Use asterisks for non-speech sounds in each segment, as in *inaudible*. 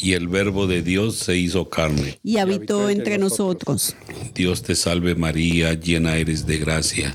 Y el Verbo de Dios se hizo carne. Y habitó entre nosotros. Dios te salve María, llena eres de gracia,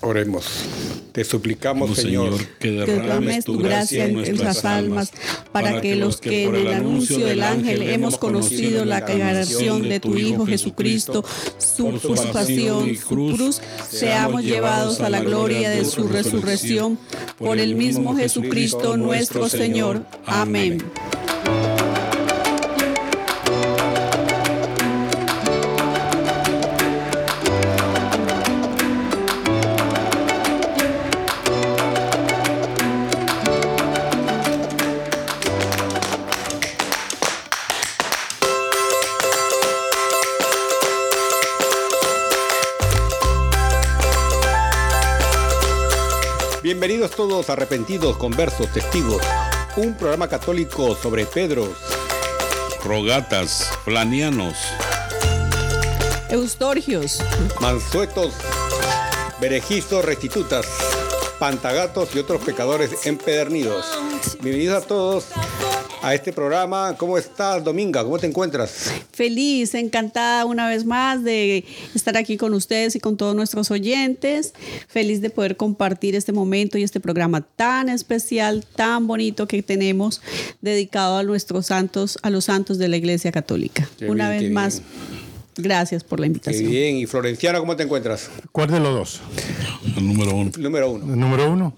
Oremos. Te suplicamos, Señor, que derrames tu gracia en nuestras almas, para que los que en el anuncio del ángel hemos conocido la creación de tu Hijo Jesucristo, su pasión, su cruz, seamos llevados a la gloria de su resurrección por el mismo Jesucristo nuestro Señor. Amén. Bienvenidos todos arrepentidos, conversos, testigos. Un programa católico sobre Pedros, rogatas, flanianos, eustorgios, mansuetos, berejizos, restitutas, pantagatos y otros pecadores empedernidos. Bienvenidos a todos a este programa. ¿Cómo estás, Dominga? ¿Cómo te encuentras? Feliz, encantada una vez más de estar aquí con ustedes y con todos nuestros oyentes. Feliz de poder compartir este momento y este programa tan especial, tan bonito que tenemos dedicado a nuestros santos, a los santos de la Iglesia Católica. una vez más. Gracias por la invitación. Qué bien. ¿Y Florenciano, cómo te encuentras? ¿Cuál de los dos? El número uno. número uno. ¿El número uno?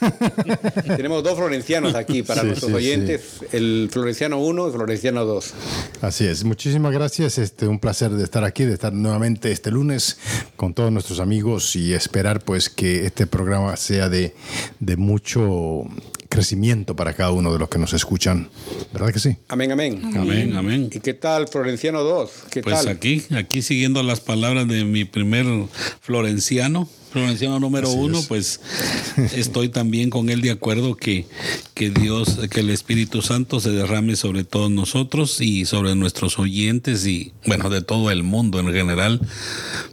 *laughs* Tenemos dos florencianos aquí para nuestros oyentes. El Florenciano 1 y Florenciano 2. Así es. Muchísimas gracias. Este, un placer de estar aquí, de estar nuevamente este lunes con todos nuestros amigos y esperar pues que este programa sea de, de mucho crecimiento para cada uno de los que nos escuchan. ¿Verdad que sí? Amén, amén. Amén, amén. ¿Y qué tal, Florenciano 2? ¿Qué pues aquí, aquí siguiendo las palabras de mi primer florenciano, Florenciano número uno, pues estoy también con él de acuerdo que, que Dios, que el Espíritu Santo se derrame sobre todos nosotros y sobre nuestros oyentes y, bueno, de todo el mundo en general,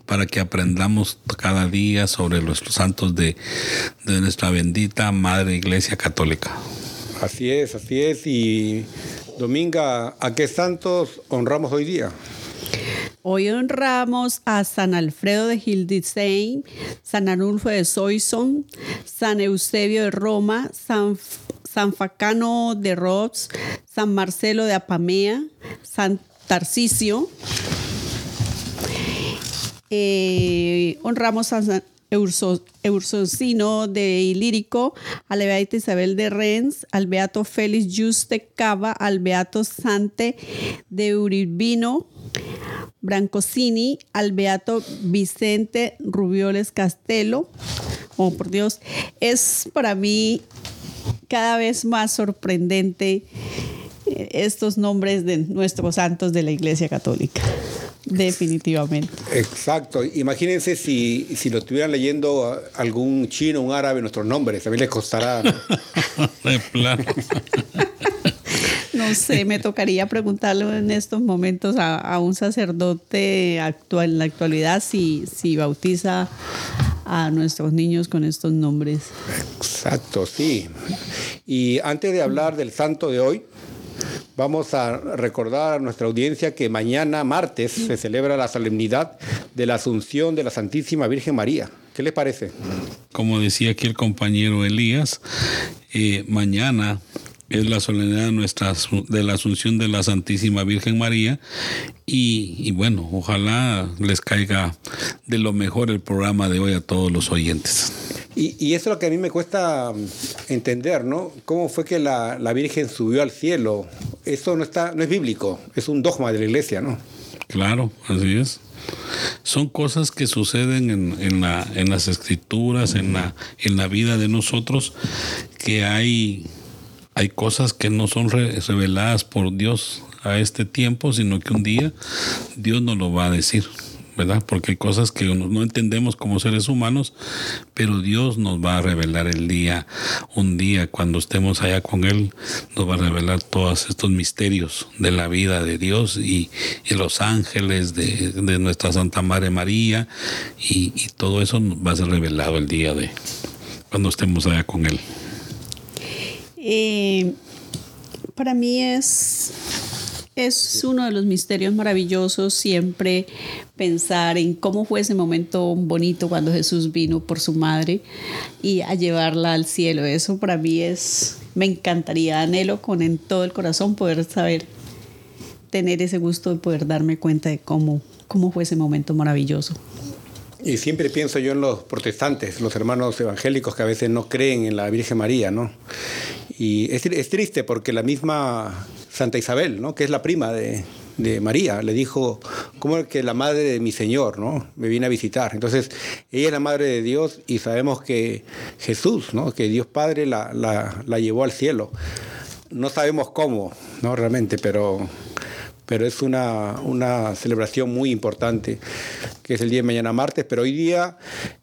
para que aprendamos cada día sobre los santos de, de nuestra bendita Madre Iglesia Católica. Así es, así es. Y Dominga, ¿a qué santos honramos hoy día? Hoy honramos a San Alfredo de Hildesheim, San Arnulfo de Soissons, San Eusebio de Roma, San, San Facano de Rhodes, San Marcelo de Apamea, San Tarcisio. Eh, honramos a San de Ilírico, a la Isabel de Rennes, al Beato Félix Juste Cava, al Beato Sante de Uribino, Brancosini, al Beato Vicente Rubioles Castelo. Oh, por Dios, es para mí cada vez más sorprendente eh, estos nombres de nuestros santos de la Iglesia Católica. Definitivamente. Exacto. Imagínense si, si lo estuvieran leyendo algún chino, un árabe, nuestros nombres, también les costará. *laughs* De plano. *laughs* No sé, me tocaría preguntarle en estos momentos a, un sacerdote actual en la actualidad si, si bautiza a nuestros niños con estos nombres. Exacto, sí. Y antes de hablar del santo de hoy, vamos a recordar a nuestra audiencia que mañana, martes, se celebra la solemnidad de la Asunción de la Santísima Virgen María. ¿Qué les parece? Como decía aquí el compañero Elías, eh, mañana es la solemnidad de, nuestra, de la Asunción de la Santísima Virgen María y, y, bueno, ojalá les caiga de lo mejor el programa de hoy a todos los oyentes. Y, y eso es lo que a mí me cuesta entender, ¿no? ¿Cómo fue que la, la, Virgen subió al cielo? Eso no, está, no es bíblico, es un dogma de la iglesia, ¿no? Claro, así es. Son cosas que suceden en, en, la, en las escrituras, en la, en la vida de nosotros, que hay hay cosas que no son reveladas por Dios a este tiempo, sino que un día Dios nos lo va a decir, ¿verdad? Porque hay cosas que no entendemos como seres humanos, pero Dios nos va a revelar el día, un día cuando estemos allá con Él, nos va a revelar todos estos misterios de la vida de Dios y, los ángeles de, de, nuestra Santa Madre María y, y todo eso va a ser revelado el día de cuando estemos allá con Él. Eh, para mí es, es uno de los misterios maravillosos siempre pensar en cómo fue ese momento bonito cuando Jesús vino por su madre y a llevarla al cielo. Eso para mí es, me encantaría, anhelo con en todo el corazón poder saber, tener ese gusto de poder darme cuenta de cómo, cómo fue ese momento maravilloso. Y siempre pienso yo en los protestantes, los hermanos evangélicos que a veces no creen en la Virgen María, ¿no? Y es, triste porque la misma Santa Isabel, ¿no? Que es la prima de, de María, le dijo, ¿cómo es que la madre de mi Señor, ¿no? Me viene a visitar. Entonces, ella es la madre de Dios y sabemos que Jesús, ¿no? Que Dios Padre la, la, la llevó al cielo. No sabemos cómo, ¿no? Realmente, pero pero es una, una, celebración muy importante, que es el día de mañana martes, pero hoy día,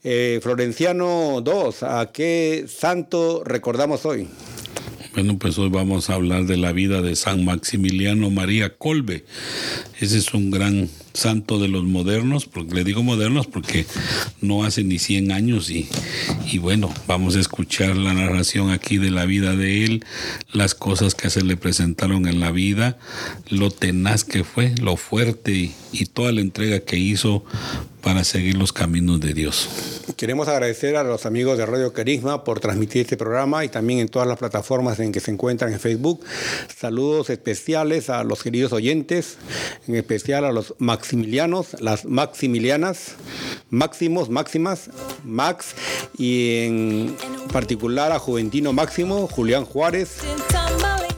eh, Florenciano 2, ¿a qué santo recordamos hoy? Bueno, pues hoy vamos a hablar de la vida de San Maximiliano María Colbe. Ese es un gran santo de los modernos, porque le digo modernos porque no hace ni 100 años y, y bueno, vamos a escuchar la narración aquí de la vida de él, las cosas que se le presentaron en la vida, lo tenaz que fue, lo fuerte y, y toda la entrega que hizo para seguir los caminos de Dios. Queremos agradecer a los amigos de Radio Carisma por transmitir este programa y también en todas las plataformas en que se encuentran en Facebook. Saludos especiales a los queridos oyentes, en especial a los maximilianos, las maximilianas, máximos, máximas, Max y en particular a Juventino Máximo, Julián Juárez,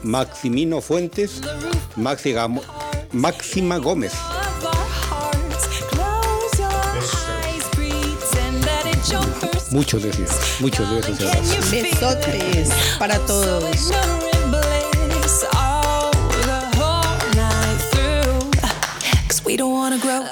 Maximino Fuentes, Maxi Máxima Gómez. Muchos besos, muchos besos. Besotes para todos. We don't wanna grow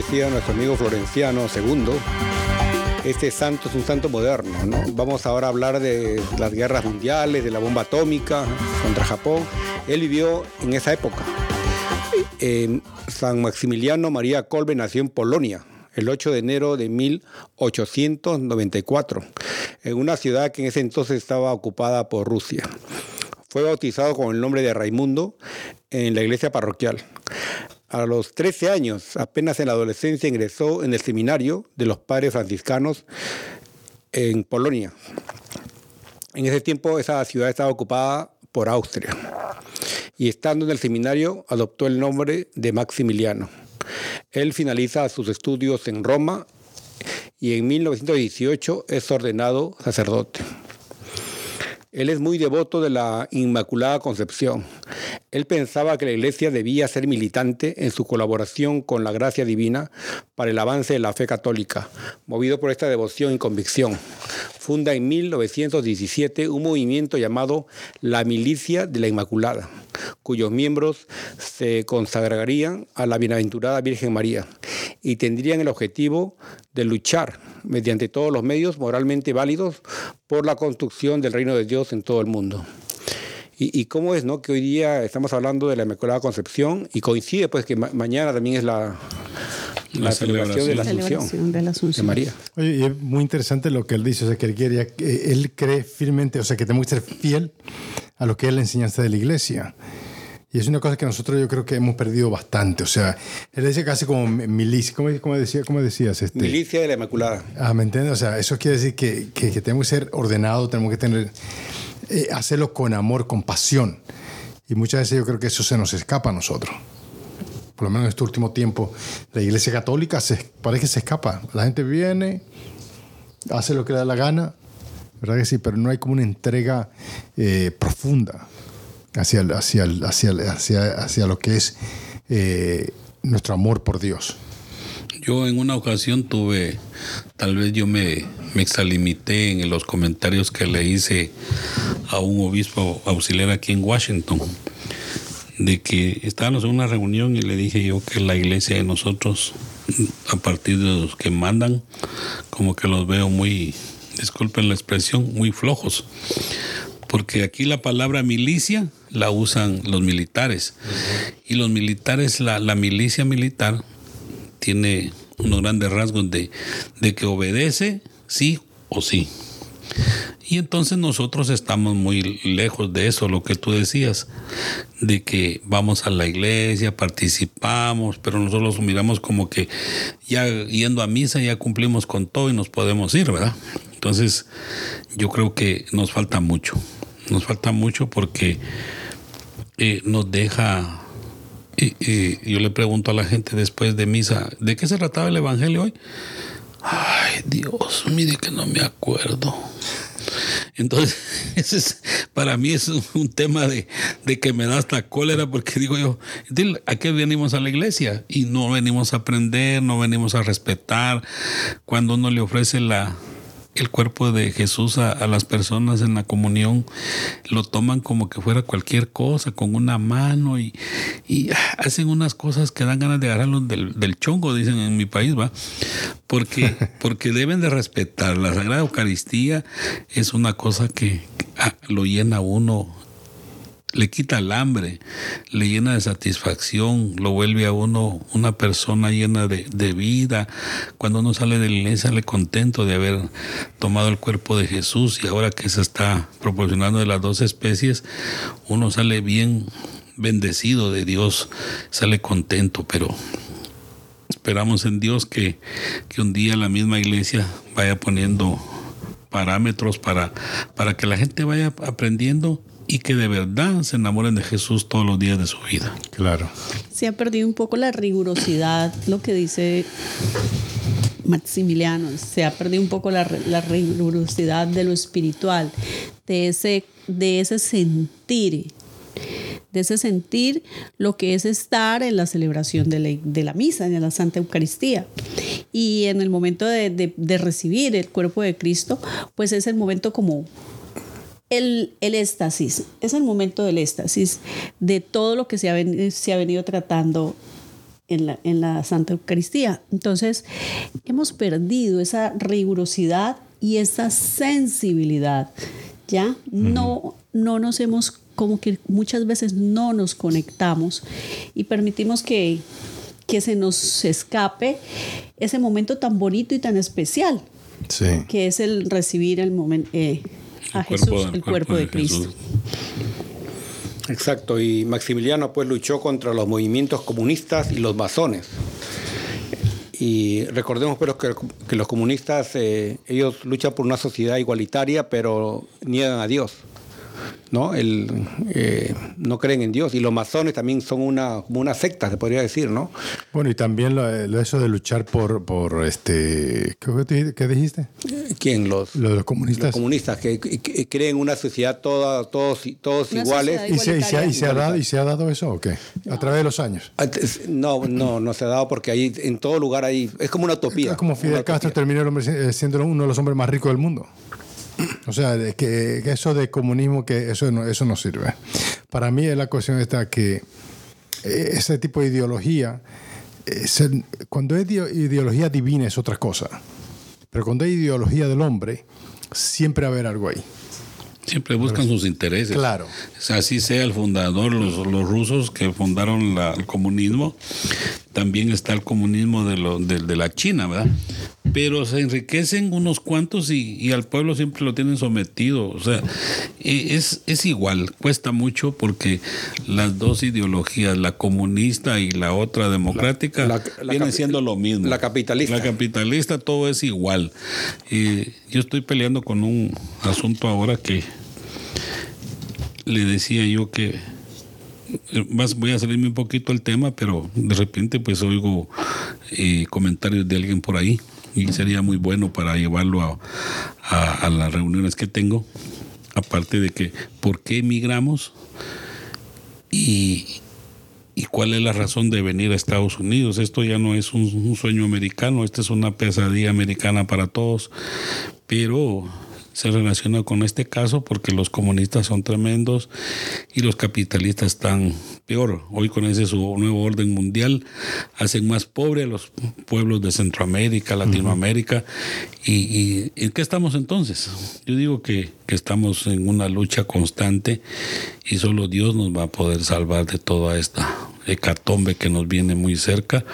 decía nuestro amigo Florenciano II, este santo es un santo moderno. ¿no? Vamos ahora a hablar de las guerras mundiales, de la bomba atómica contra Japón. Él vivió en esa época. San Maximiliano María Kolbe nació en Polonia el 8 de enero de 1894, en una ciudad que en ese entonces estaba ocupada por Rusia. Fue bautizado con el nombre de Raimundo en la iglesia parroquial. A los 13 años, apenas en la adolescencia, ingresó en el seminario de los padres franciscanos en Polonia. En ese tiempo esa ciudad estaba ocupada por Austria. Y estando en el seminario, adoptó el nombre de Maximiliano. Él finaliza sus estudios en Roma y en 1918 es ordenado sacerdote. Él es muy devoto de la Inmaculada Concepción. Él pensaba que la Iglesia debía ser militante en su colaboración con la gracia divina para el avance de la fe católica. Movido por esta devoción y convicción, funda en 1917 un movimiento llamado la Milicia de la Inmaculada, cuyos miembros se consagrarían a la Bienaventurada Virgen María y tendrían el objetivo de luchar mediante todos los medios moralmente válidos por la construcción del reino de Dios en todo el mundo. Y, cómo es, ¿no? Que hoy día estamos hablando de la Inmaculada Concepción y coincide, pues, que ma- mañana también es la, la, La celebración de la Asunción Celebración de la de Asunción. María. Oye, y es muy interesante lo que él dice, o sea, que él, quería, que él cree firmemente, o sea, que tenemos que ser fiel a lo que es la enseñanza de la iglesia. Y es una cosa que nosotros yo creo que hemos perdido bastante, o sea, él dice casi como mi- milicia, ¿cómo, cómo decía, cómo decías? Este, Milicia de la Inmaculada. Ah, ¿me entiendes? O sea, eso quiere decir que, que, que tenemos que ser ordenados, tenemos que tener, eh, hacerlo con amor, con pasión. Y muchas veces yo creo que eso se nos escapa a nosotros. Por lo menos en este último tiempo, la iglesia católica se, parece que se escapa. La gente viene, hace lo que le da la gana, ¿verdad que sí? Pero no hay como una entrega eh, profunda hacia, hacia, hacia, hacia, hacia lo que es eh, nuestro amor por Dios. Yo en una ocasión tuve, tal vez yo me, me extralimité en los comentarios que le hice a un obispo auxiliar aquí en Washington, de que estábamos en una reunión y le dije yo que la iglesia de nosotros, a partir de los que mandan, como que los veo muy, disculpen la expresión, muy flojos. Porque aquí la palabra milicia la usan los militares. Y los militares, la, la milicia militar, tiene unos grandes rasgos de, de que obedece sí o sí. Y entonces nosotros estamos muy lejos de eso, lo que tú decías, de que vamos a la iglesia, participamos, pero nosotros miramos como que ya yendo a misa ya cumplimos con todo y nos podemos ir, ¿verdad? Entonces yo creo que nos falta mucho, nos falta mucho porque eh, nos deja y yo le pregunto a la gente después de misa, ¿de qué se trataba el Evangelio hoy? Ay, Dios, mire que no me acuerdo. Entonces, *laughs* ese es, para mí es un, tema de, de que me da hasta cólera porque digo yo, "Dile, ¿a qué venimos a la iglesia? Y no venimos a aprender, no venimos a respetar. Cuando uno le ofrece la, el cuerpo de Jesús a, a las personas en la comunión, lo toman como que fuera cualquier cosa, con una mano y, y, ah, hacen unas cosas que dan ganas de agarrarlos del, del chongo, dicen en mi país, ¿va? Porque, *laughs* porque deben de respetar. La Sagrada Eucaristía es una cosa que ah, lo llena uno le quita el hambre, le llena de satisfacción, lo vuelve a uno una persona llena de, de vida. Cuando uno sale de la iglesia, contento de haber tomado el cuerpo de Jesús y ahora que se está proporcionando de las dos especies, uno sale bien bendecido de Dios, sale contento, pero esperamos en Dios que, que un día la misma iglesia vaya poniendo parámetros para, para que la gente vaya aprendiendo y que de verdad se enamoren de Jesús todos los días de su vida. Claro. Se ha perdido un poco la rigurosidad, lo que dice Maximiliano, se ha perdido un poco la, la rigurosidad de lo espiritual, de ese, de ese sentir, de ese sentir lo que es estar en la celebración de la, de la misa, en la Santa Eucaristía. Y en el momento de, de, de recibir el cuerpo de Cristo, pues es el momento como el, el, éxtasis, es el momento del éxtasis de todo lo que se ha, ven, se ha venido tratando en la, en la, Santa Eucaristía. Entonces, hemos perdido esa rigurosidad y esa sensibilidad. ¿Ya? Uh -huh. No, no nos hemos, como que muchas veces no nos conectamos y permitimos que, que se nos escape ese momento tan bonito y tan especial, sí. que es el recibir el momento. Eh, a Jesús, cuerpo, el cuerpo, cuerpo de, de Cristo. Exacto, y Maximiliano pues luchó contra los movimientos comunistas y los masones. Y recordemos pero que, que los comunistas, eh, ellos luchan por una sociedad igualitaria, pero niegan a Dios. ¿No? El, eh, no creen en Dios. Y los masones también son una, como una secta, se podría decir, ¿no? Bueno, y también lo, lo eso de luchar por, por este, ¿qué, qué dijiste? ¿Quién? Los, los, los comunistas. Los comunistas que, creen una sociedad toda, todos, todos Una iguales. ¿Y se, y, se, y, se ha dado, ¿Y se ha dado eso o qué? No. ¿A través de los años? No, no, no se ha dado porque ahí en todo lugar hay, es como una utopía. Es como Fidel Castro terminó siendo uno de los hombres más ricos del mundo. O sea, que, que, eso de comunismo, que eso no, eso no sirve. Para mí la cuestión esta que ese tipo de ideología eh, cuando es ide- ideología divina es otra cosa. Pero cuando hay ideología del hombre, siempre va a haber algo ahí. Siempre buscan sus intereses. Claro. O sea, así sea el fundador, los, los rusos que fundaron la- el comunismo, también está el comunismo de, lo, de, de la China, ¿verdad? Pero se enriquecen unos cuantos y, y al pueblo siempre lo tienen sometido. O sea, e- es, es igual, cuesta mucho porque las dos ideologías, la comunista y la otra democrática, La- la vienen siendo lo mismo. la capitalista. La capitalista, todo es igual. Y yo estoy peleando con un asunto ahora que le decía yo que eh, voy a salirme un poquito del tema, pero de repente pues oigo eh, comentarios de alguien por ahí y sería muy bueno para llevarlo a, a- a las reuniones que tengo. Aparte de que, ¿por qué emigramos? Y, y cuál es la razón de venir a Estados Unidos. Esto ya no es un, un sueño americano, esta es una pesadilla americana para todos, pero se relaciona con este caso porque los comunistas son tremendos y los capitalistas están peor. Hoy con ese su nuevo orden mundial hacen más pobre a los pueblos de Centroamérica, Latinoamérica. y, y en qué estamos entonces? Yo digo que, que estamos en una lucha constante y solo Dios nos va a poder salvar de toda esta hecatombe que nos viene muy cerca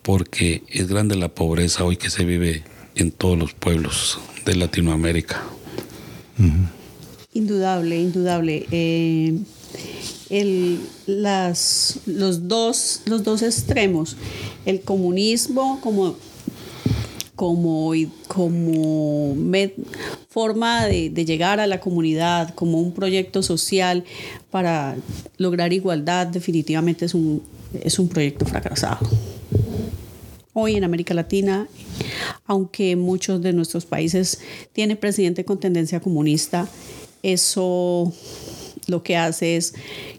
porque es grande la pobreza hoy que se vive en todos los pueblos de Latinoamérica. Indudable, indudable. Eh, el- las, los, dos, los dos extremos, el comunismo como, como, como forma de, de llegar a la comunidad, como un proyecto social para lograr igualdad, definitivamente es un, es un proyecto fracasado. Hoy en América Latina, aunque muchos de nuestros países tienen presidente con tendencia comunista, eso lo que hace es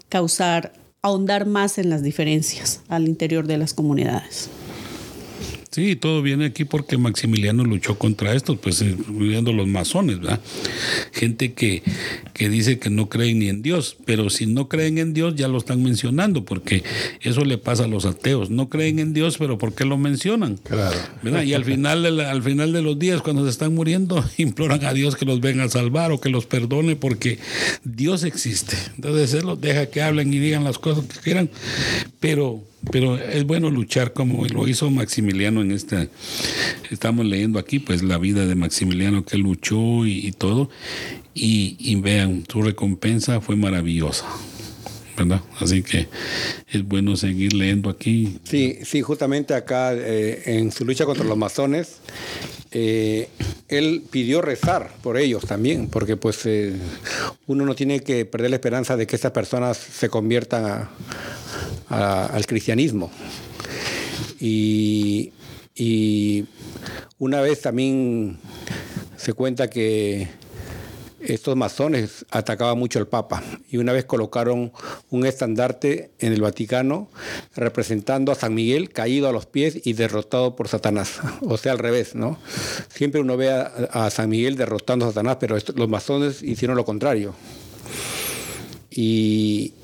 causar, ahondar más en las diferencias al interior de las comunidades. Sí, todo viene aquí porque Maximiliano luchó contra esto, pues eh, viendo los masones, ¿verdad? Gente que, que dice que no creen ni en Dios, pero si no creen en Dios ya lo están mencionando, porque eso le pasa a los ateos. No creen en Dios, pero ¿por qué lo mencionan? Claro. ¿Verdad? Y al final, de la- al final de los días, cuando se están muriendo, *laughs* imploran a Dios que los venga a salvar o que los perdone porque Dios existe. Entonces Él los deja que hablen y digan las cosas que quieran, pero, pero es bueno luchar como lo hizo Maximiliano en este. Estamos leyendo aquí, pues, la vida de Maximiliano que luchó y, todo. Y, y vean, su recompensa fue maravillosa. ¿Verdad? Así que es bueno seguir leyendo aquí. Sí, sí, justamente acá eh, en su lucha contra los masones, eh, él pidió rezar por ellos también, porque pues eh, uno no tiene que perder la esperanza de que estas personas se conviertan a- al cristianismo. Y, y una vez también se cuenta que estos masones atacaban mucho al Papa y una vez colocaron un estandarte en el Vaticano representando a San Miguel caído a los pies y derrotado por Satanás. O sea, al revés, ¿no? Siempre uno ve a, San Miguel derrotando a Satanás, pero los masones hicieron lo contrario. Y,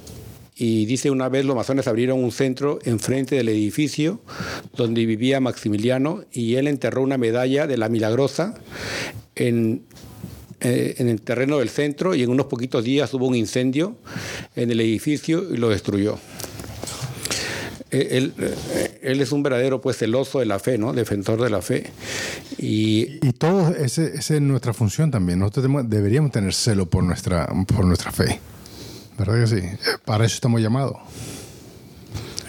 y dice una vez los masones abrieron un centro enfrente del edificio donde vivía Maximiliano y él enterró una medalla de la Milagrosa en, eh, en el terreno del centro y en unos poquitos días hubo un incendio en el edificio y lo destruyó. Él, eh, él es un verdadero pues celoso de la fe, ¿no? Defensor de la fe. Y Y todo esa es nuestra función también. Nosotros deberíamos tener celo por nuestra, por nuestra fe. ¿Verdad que sí? Para eso estamos llamados.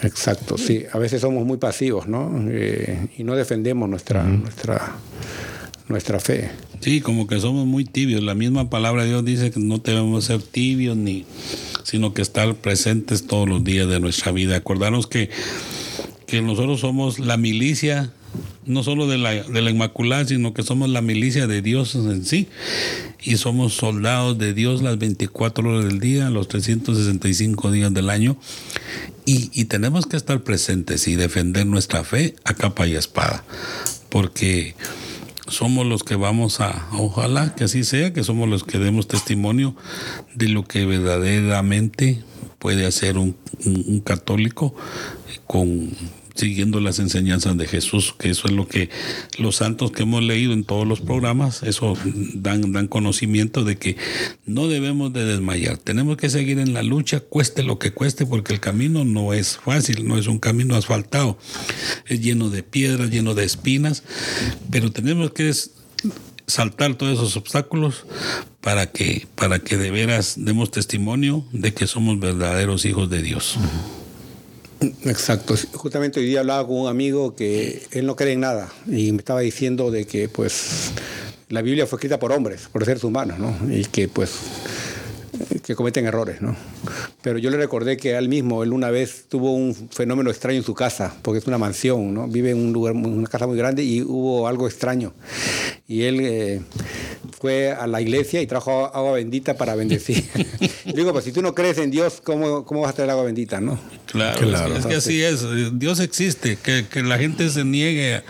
Exacto, sí. A veces somos muy pasivos, ¿no? Eh, y no defendemos nuestra, nuestra, nuestra fe. Sí, como que somos muy tibios. La misma palabra de Dios dice que no debemos ser tibios ni, sino que estar presentes todos los días de nuestra vida. Acordarnos que, que nosotros somos la milicia, no solo de la, de la Inmaculada, sino que somos la milicia de Dios en sí. Y somos soldados de Dios las 24 horas del día, los 365 días del año. Y, y tenemos que estar presentes y defender nuestra fe a capa y espada. Porque somos los que vamos a, ojalá que así sea, que somos los que demos testimonio de lo que verdaderamente puede hacer un, un- un católico con siguiendo las enseñanzas de Jesús, que eso es lo que los santos que hemos leído en todos los programas, eso dan, dan conocimiento de que no debemos de desmayar, tenemos que seguir en la lucha, cueste lo que cueste, porque el camino no es fácil, no es un camino asfaltado, es lleno de piedras, lleno de espinas, pero tenemos que saltar todos esos obstáculos para que, para que de veras demos testimonio de que somos verdaderos hijos de Dios. Exacto. Justamente hoy día hablaba con un amigo que él no cree en nada y me estaba diciendo de que pues la Biblia fue escrita por hombres, por seres humanos, ¿no? Y que pues que cometen errores, ¿no? Pero yo le recordé que él mismo, él una vez tuvo un fenómeno extraño en su casa, porque es una mansión, ¿no? Vive en un lugar, una casa muy grande y hubo algo extraño. Y él eh, fue a la iglesia y trajo agua bendita para bendecir. *laughs* Digo, pues si tú no crees en Dios, ¿cómo, cómo vas a traer agua bendita, no? Claro, claro. Es, que, así es. Dios existe. Que, que la gente se niegue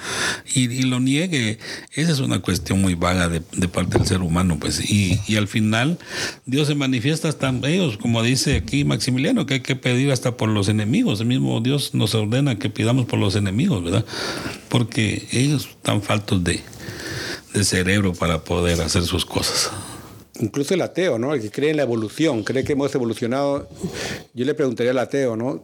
y, y, lo niegue, esa es una cuestión muy vaga de, de parte del ser humano. pues y, y, al final, Dios se manifiesta hasta ellos, como dice aquí Maximiliano, que hay que pedir hasta por los enemigos. El mismo Dios nos ordena que pidamos por los enemigos, ¿verdad? Porque ellos están faltos de, de cerebro para poder hacer sus cosas incluso el ateo, ¿no? El que cree en la evolución, cree que hemos evolucionado. Yo le preguntaría al ateo, ¿no?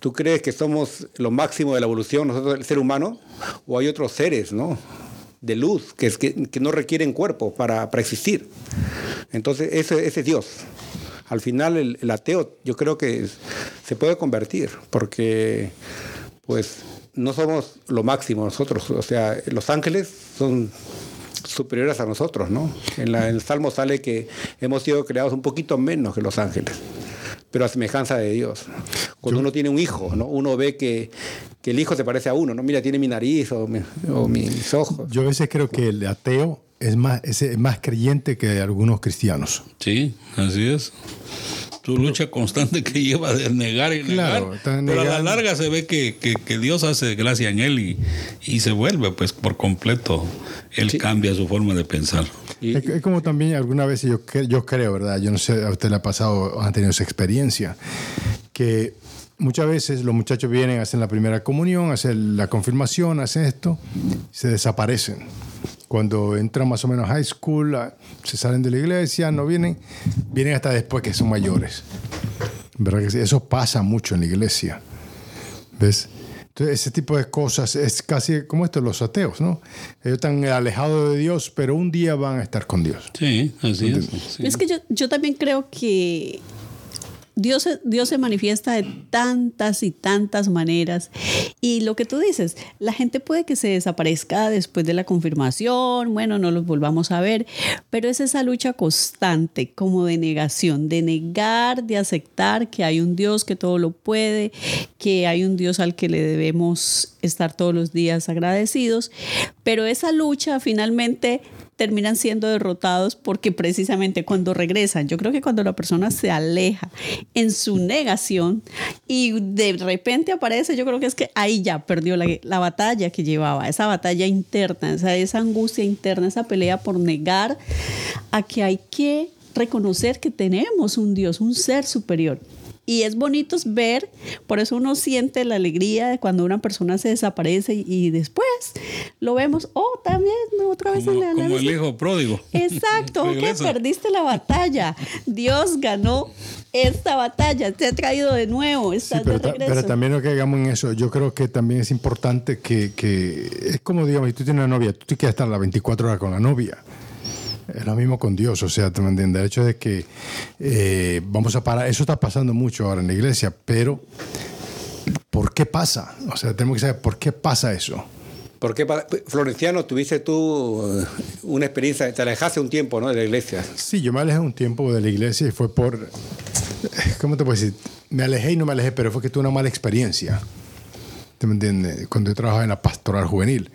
¿Tú crees que somos lo máximo de la evolución, nosotros, el ser humano? ¿O hay otros seres, ¿no? De luz, que, es, que, que no requieren cuerpo para, para existir. Entonces, ese, ese es Dios. Al final, el, ateo, yo creo que se puede convertir, porque, pues, no somos lo máximo nosotros. O sea, los ángeles son superiores a nosotros, ¿no? En, la, en, el Salmo sale que hemos sido creados un poquito menos que los ángeles, pero a semejanza de Dios. Cuando Yo, uno tiene un hijo, ¿no? Uno ve que, que, el hijo se parece a uno, ¿no? Mira, tiene mi nariz o, mi, o mis ojos. Yo a veces creo que el ateo es más, es más creyente que algunos cristianos. Sí, así es tu lucha constante que *laughs* lleva de negar y negar. Pero negando. a la larga se ve que, que, que, Dios hace gracia en él y, y se vuelve pues por completo. Él sí. cambia su forma de pensar. Y, es, como también alguna vez yo, yo creo, ¿verdad? Yo no sé, a usted le ha pasado, han tenido esa experiencia, que muchas veces los muchachos vienen, hacen la primera comunión, hacen la confirmación, hacen esto, se desaparecen cuando entran más o menos high school, se salen de la iglesia, no vienen, vienen hasta después que son mayores. ¿Verdad que sí? Eso pasa mucho en la iglesia. ¿Ves? Entonces, ese tipo de cosas es casi como esto, los ateos, ¿no? Ellos están alejados de Dios, pero un día van a estar con Dios. Sí, así es. Sí. Es que yo, yo también creo que Dios, Dios se manifiesta de tantas y tantas maneras. Y lo que tú dices, la gente puede que se desaparezca después de la confirmación, bueno, no los volvamos a ver, pero es esa lucha constante como de negación, de negar, de aceptar que hay un Dios que todo lo puede, que hay un Dios al que le debemos estar todos los días agradecidos, pero esa lucha finalmente terminan siendo derrotados porque precisamente cuando regresan, yo creo que cuando la persona se aleja en su negación y de repente aparece, yo creo que es que ahí ya perdió la, la batalla que llevaba, esa batalla interna, esa, esa angustia interna, esa pelea por negar a que hay que reconocer que tenemos un Dios, un ser superior. Y es bonito ver, por eso uno siente la alegría de cuando una persona se desaparece y, y después lo vemos, oh, también otra vez como, en la, la como el hijo pródigo. *laughs* Exacto, que perdiste la batalla. Dios ganó esta batalla, te ha traído de nuevo. Sí, pero, ta, pero, también no caigamos en eso. Yo creo que también es importante que, que es como, digamos, si tú tienes una novia, tú te quieres estar las 24 horas con la novia. Es lo mismo con Dios, o sea, ¿tú me entiendes? El hecho de que eh, vamos a parar, eso está pasando mucho ahora en la iglesia, pero ¿por qué pasa? O sea, tenemos que saber por qué pasa eso. ¿Por qué, Florenciano, tuviste tú eh, una experiencia, te alejaste un tiempo ¿no? de la iglesia? Sí, yo me alejé un tiempo de la iglesia y fue por, ¿cómo te puedo decir? Me alejé y no me alejé, pero fue que tuve una mala experiencia. ¿Tú me entiendes? Cuando yo trabajaba en la pastoral juvenil.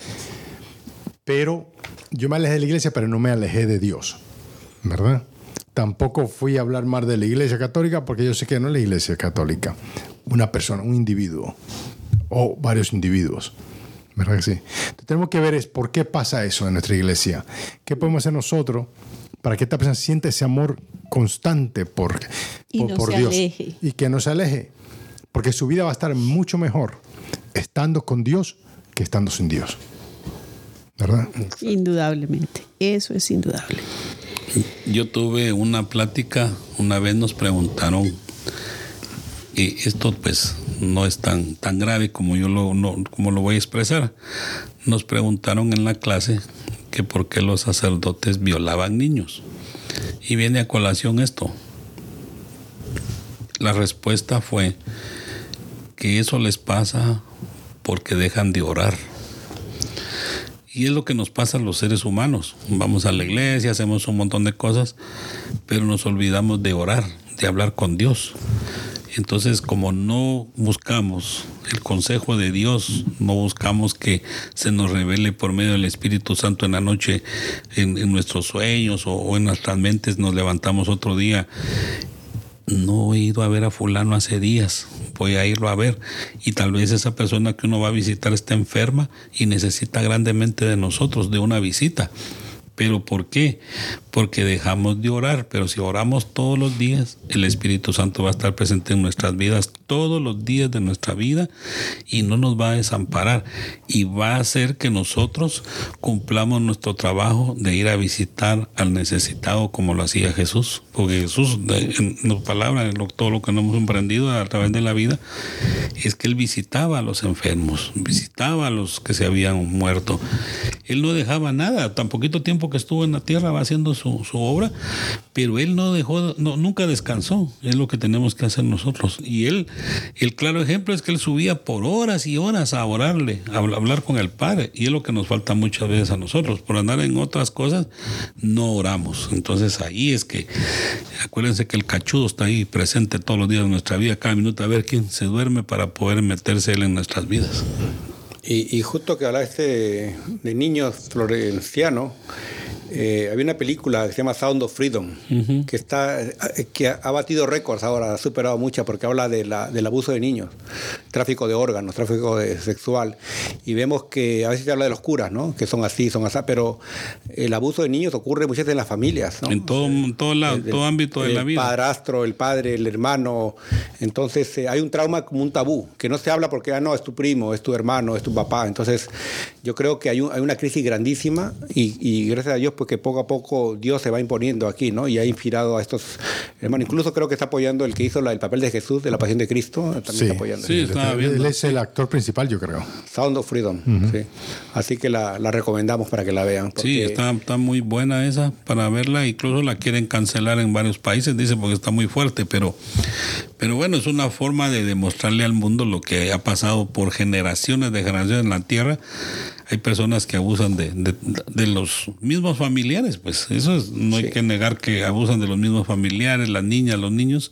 Pero yo me alejé de la iglesia, pero no me alejé de Dios, ¿verdad? Tampoco fui a hablar más de la iglesia católica porque yo sé que no es la iglesia católica, una persona, un individuo o varios individuos. ¿Verdad que sí? Entonces, tenemos que ver es por qué pasa eso en nuestra iglesia. ¿Qué podemos hacer nosotros para que esta persona sienta ese amor constante por, y por, no por se Dios aleje. y que no se aleje? Porque su vida va a estar mucho mejor estando con Dios que estando sin Dios. ¿Verdad? Indudablemente, eso es indudable. Yo tuve una plática, una vez nos preguntaron, y esto pues no es tan, tan grave como yo lo, no- como lo voy a expresar. Nos preguntaron en la clase que por qué los sacerdotes violaban niños. Y viene a colación esto. La respuesta fue que eso les pasa porque dejan de orar. Y es lo que nos pasa a los seres humanos. Vamos a la iglesia, hacemos un montón de cosas, pero nos olvidamos de orar, de hablar con Dios. Entonces, como no buscamos el consejo de Dios, no buscamos que se nos revele por medio del Espíritu Santo en la noche, en, nuestros sueños o, o en nuestras mentes, nos levantamos otro día no he ido a ver a fulano hace días, voy a irlo a ver. Y tal vez esa persona que uno va a visitar está enferma y necesita grandemente de nosotros, de una visita. ¿Pero por qué? Porque dejamos de orar, pero si oramos todos los días, el Espíritu Santo va a estar presente en nuestras vidas todos los días de nuestra vida y no nos va a desamparar y va a hacer que nosotros cumplamos nuestro trabajo de ir a visitar al necesitado como lo hacía Jesús. Porque Jesús, en la palabra, en lo- todo lo que nos hemos aprendido a través de la vida, es que Él visitaba a los enfermos, visitaba a los que se habían muerto. Él no dejaba nada, tan poquito tiempo que estuvo en la tierra va haciendo su, su obra, pero Él no dejó, no, nunca descansó, es lo que tenemos que hacer nosotros. Y Él, el claro ejemplo es que Él subía por horas y horas a orarle, a habl- hablar con el Padre, y es lo que nos falta muchas veces a nosotros, por andar en otras cosas, no oramos. Entonces ahí es que, acuérdense que el cachudo está ahí presente todos los días de nuestra vida, cada minuto, a ver quién se duerme para poder meterse Él en nuestras vidas. Y, justo que hablaste de niños florencianos, eh, había una película que se llama Sound of Freedom, que, está, eh, que ha batido récords ahora, ha superado muchas porque habla de la- del abuso de niños, tráfico de órganos, tráfico de- sexual. Y vemos que a veces se habla de los curas, ¿no? que son así, son así, pero el abuso de niños ocurre muchas veces en las familias. ¿no? En todo, en todo lado, El- todo ámbito de el la vida. padrastro, el padre, el hermano. Entonces eh, hay un trauma como un tabú, que no se habla porque ah, no, es tu primo, es tu hermano, es tu papá. Entonces yo creo que hay, un- hay una crisis grandísima y, y gracias a Dios porque poco a poco Dios se va imponiendo aquí, ¿no? Y ha inspirado a estos hermanos. Incluso creo que está apoyando el que hizo la- el papel de Jesús de la Pasión de Cristo, también Sí, está apoyando. Sí, estaba Él- viendo. Él es el actor principal, yo creo. Sound of Freedom, sí. Así que la, la recomendamos para que la vean. Sí, está, está muy buena esa para verla. Incluso la quieren cancelar en varios países, dice, porque está muy fuerte. Pero, pero bueno, es una forma de demostrarle al mundo lo que ha pasado por generaciones de generaciones en la tierra. Hay personas que abusan de, de- de los mismos familiares, pues eso es, no hay Sí. que negar que abusan de los mismos familiares, las niñas, los niños,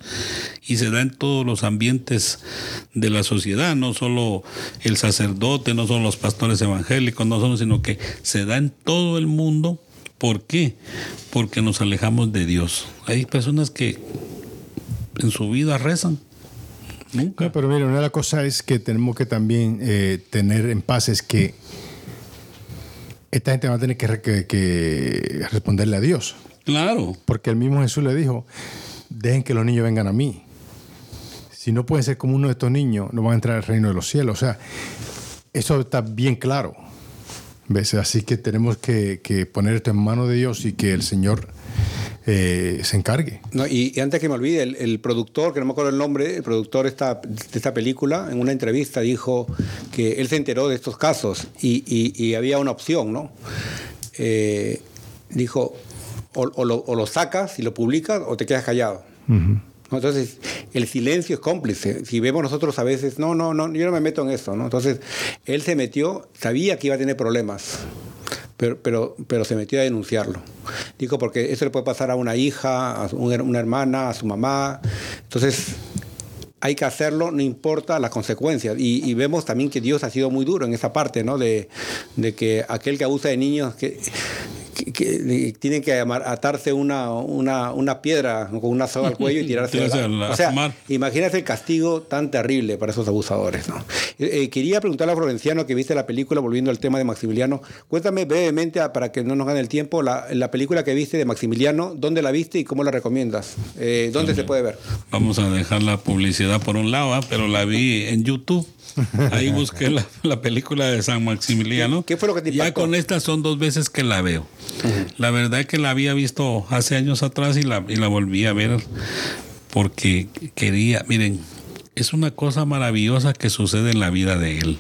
y se da en todos los ambientes de la sociedad, no solo el sacerdote, no solo los pastores evangélicos, no solo, sino que se da en todo el mundo. ¿Por qué? Porque nos alejamos de Dios. Hay personas que en su vida rezan. Nunca. No, pero mira, una de las cosas es que tenemos que también eh, tener en paz es que esta gente va a tener que, re- que- que responderle a Dios. Claro. Porque el mismo Jesús le dijo, dejen que los niños vengan a mí. Si no pueden ser como uno de estos niños, no van a entrar al reino de los cielos. O sea, eso está bien claro. ¿Ves? Así que tenemos que, que poner esto en manos de Dios y que el Señor eh, se encargue. No, y, y antes que me olvide, el, el productor, que no me acuerdo el nombre, el productor de esta, de esta película, en una entrevista dijo que él se enteró de estos casos y, y- y había una opción, ¿no? Eh, dijo, o, o lo, o lo sacas y lo publicas o te quedas callado. ¿No? Entonces, el silencio es cómplice. Si vemos nosotros a veces, no, no, no, yo no me meto en eso, ¿no? Entonces, él se metió, sabía que iba a tener problemas, pero, pero, pero se metió a denunciarlo. Dijo, porque eso le puede pasar a una hija, a una hermana, a su mamá. Entonces, hay que hacerlo, no importa las consecuencias. Y, y vemos también que Dios ha sido muy duro en esa parte, ¿no? De, de que aquel que abusa de niños, que, que, que tienen que atarse una, una, una piedra con una soga al cuello y *laughs* tirarse al- O sea, al mar. imagínate el castigo tan terrible para esos abusadores. ¿no? Eh, eh, quería preguntarle a Florenciano que viste la película, volviendo al tema de Maximiliano. Cuéntame brevemente, ah, para que no nos gane el tiempo, la, la película que viste de Maximiliano, ¿dónde la viste y cómo la recomiendas? Eh, ¿Dónde se puede ver? Vamos a dejar la publicidad por un lado, ¿ah? pero la vi en YouTube. Ahí busqué la, la película de San Maximiliano. ¿Qué- qué fue lo que te Ya impactó? con esta son dos veces que la veo. La verdad es que la había visto hace años atrás y la, y la volví a ver porque quería, miren, es una cosa maravillosa que sucede en la vida de él.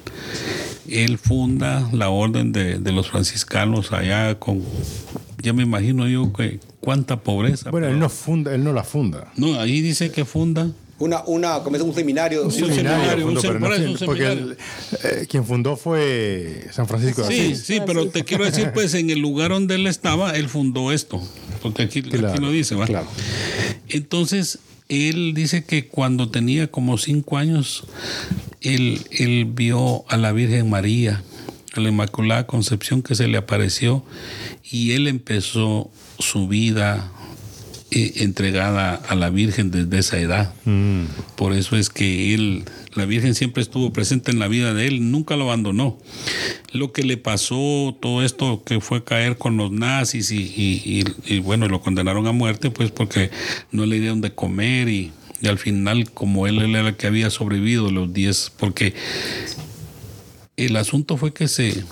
Él funda la orden de, de los franciscanos allá con, ya me imagino yo que cuánta pobreza. Bueno, pero- él no funda, él no la funda. no, ahí dice que funda. Una, una, como es un seminario. Sí, un seminario, un fundó, pero no seminario, porque el- eh, quien fundó fue San Francisco de Sí, Asís. sí, pero te quiero decir, pues en el lugar donde él estaba, él fundó esto, porque aquí, aquí lo dice, ¿va? claro. Entonces, él dice que cuando tenía como cinco años, él, él vio a la Virgen María, a la Inmaculada Concepción que se le apareció, y él empezó su vida eh, entregada a la Virgen desde esa edad. Por eso es que él, la Virgen siempre estuvo presente en la vida de él, nunca lo abandonó. Lo que le pasó, todo esto que fue caer con los nazis y, y- y- y, bueno, lo condenaron a muerte, pues porque no le dieron de comer y, y al final, como él, él era el que había sobrevivido los 10, porque el asunto fue que se,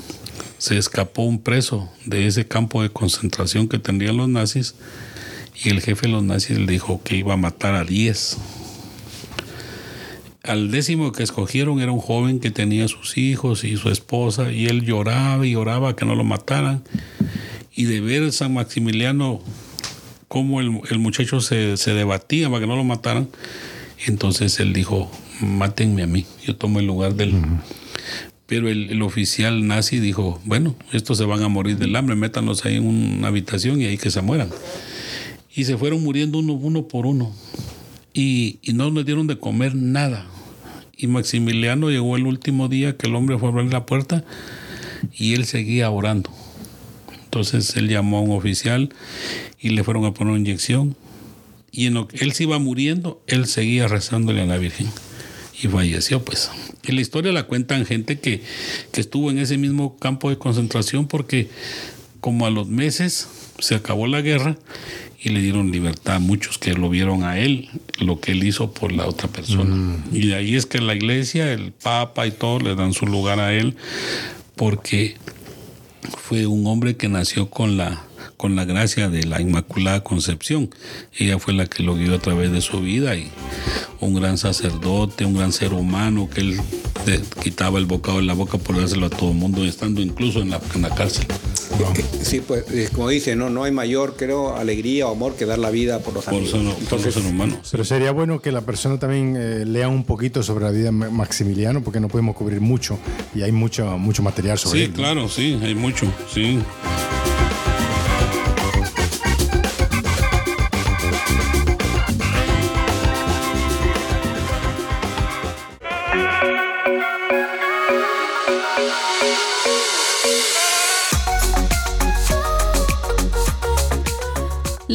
se escapó un preso de ese campo de concentración que tendrían los nazis y el jefe de los nazis le dijo que iba a matar a 10. Al décimo que escogieron era un joven que tenía sus hijos y su esposa y él lloraba y lloraba que no lo mataran. Y de ver San Maximiliano cómo el, el muchacho se, se debatía para que no lo mataran, entonces él dijo, mátenme a mí, yo tomo el lugar del... Pero el, el oficial nazi dijo, bueno, estos se van a morir del hambre, métanlos ahí en una habitación y ahí que se mueran. Y se fueron muriendo uno, uno por uno. Y, y no les dieron de comer nada. Y Maximiliano llegó el último día que el hombre fue a abrir la puerta y él seguía orando. Entonces él llamó a un oficial y le fueron a poner una inyección. Y en lo que él se iba muriendo, él seguía rezándole a la Virgen. Y falleció, pues. Y la historia la cuentan gente que, que estuvo en ese mismo campo de concentración porque como a los meses se acabó la guerra y le dieron libertad a muchos que lo vieron a él, lo que él hizo por la otra persona. Y de ahí es que la iglesia, el papa y todo le dan su lugar a él porque fue un hombre que nació con la con la gracia de la Inmaculada Concepción. Ella fue la que lo guió a través de su vida y un gran sacerdote, un gran ser humano que él quitaba el bocado de la boca por dárselo a todo el mundo, estando incluso en la, en la cárcel. Sí, pues como dice, no, no hay mayor, creo, alegría o amor que dar la vida por los Por amigos. ser, por Entonces, ser humano. Pero sería bueno que la persona también eh, lea un poquito sobre la vida de Ma- Maximiliano, porque no podemos cubrir mucho y hay mucho, mucho material sobre Sí, él. ¿no? claro, sí, hay mucho, sí.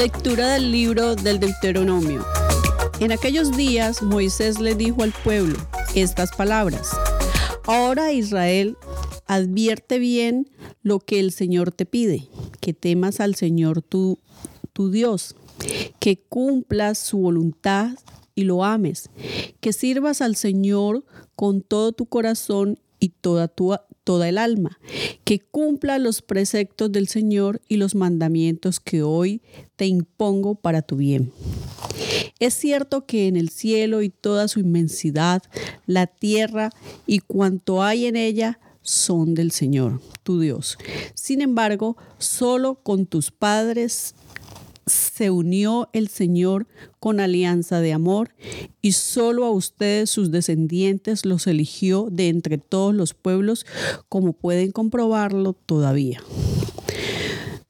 Lectura del libro del Deuteronomio. En aquellos días Moisés le dijo al pueblo estas palabras. Ahora Israel, advierte bien lo que el Señor te pide, que temas al Señor tu, tu Dios, que cumplas su voluntad y lo ames, que sirvas al Señor con todo tu corazón y toda tu toda el alma, que cumpla los preceptos del Señor y los mandamientos que hoy te impongo para tu bien. Es cierto que en el cielo y toda su inmensidad, la tierra y cuanto hay en ella son del Señor, tu Dios. Sin embargo, solo con tus padres se unió el Señor con alianza de amor y solo a ustedes, sus descendientes, los eligió de entre todos los pueblos, como pueden comprobarlo todavía.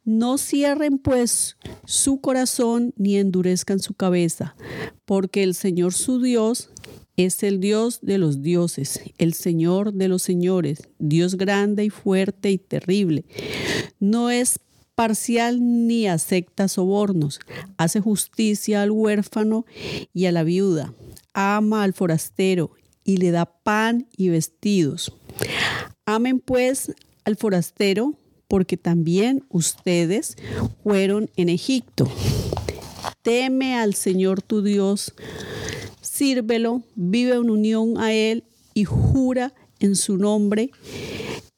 No cierren pues su corazón ni endurezcan su cabeza, porque el Señor su Dios es el Dios de los dioses, el Señor de los señores, Dios grande y fuerte y terrible. No es parcial ni acepta sobornos, hace justicia al huérfano y a la viuda, ama al forastero y le da pan y vestidos. Amen pues al forastero, porque también ustedes fueron en Egipto. Teme al Señor tu Dios, sírvelo, vive en unión a Él y jura en su nombre.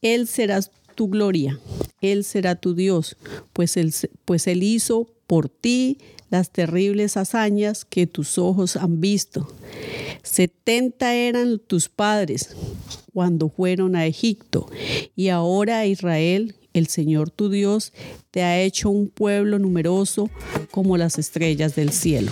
Él será tu gloria, Él será tu Dios, pues Él, pues él hizo por ti las terribles hazañas que tus ojos han visto. Setenta eran tus padres cuando fueron a Egipto, y ahora Israel, el Señor tu Dios, te ha hecho un pueblo numeroso como las estrellas del cielo.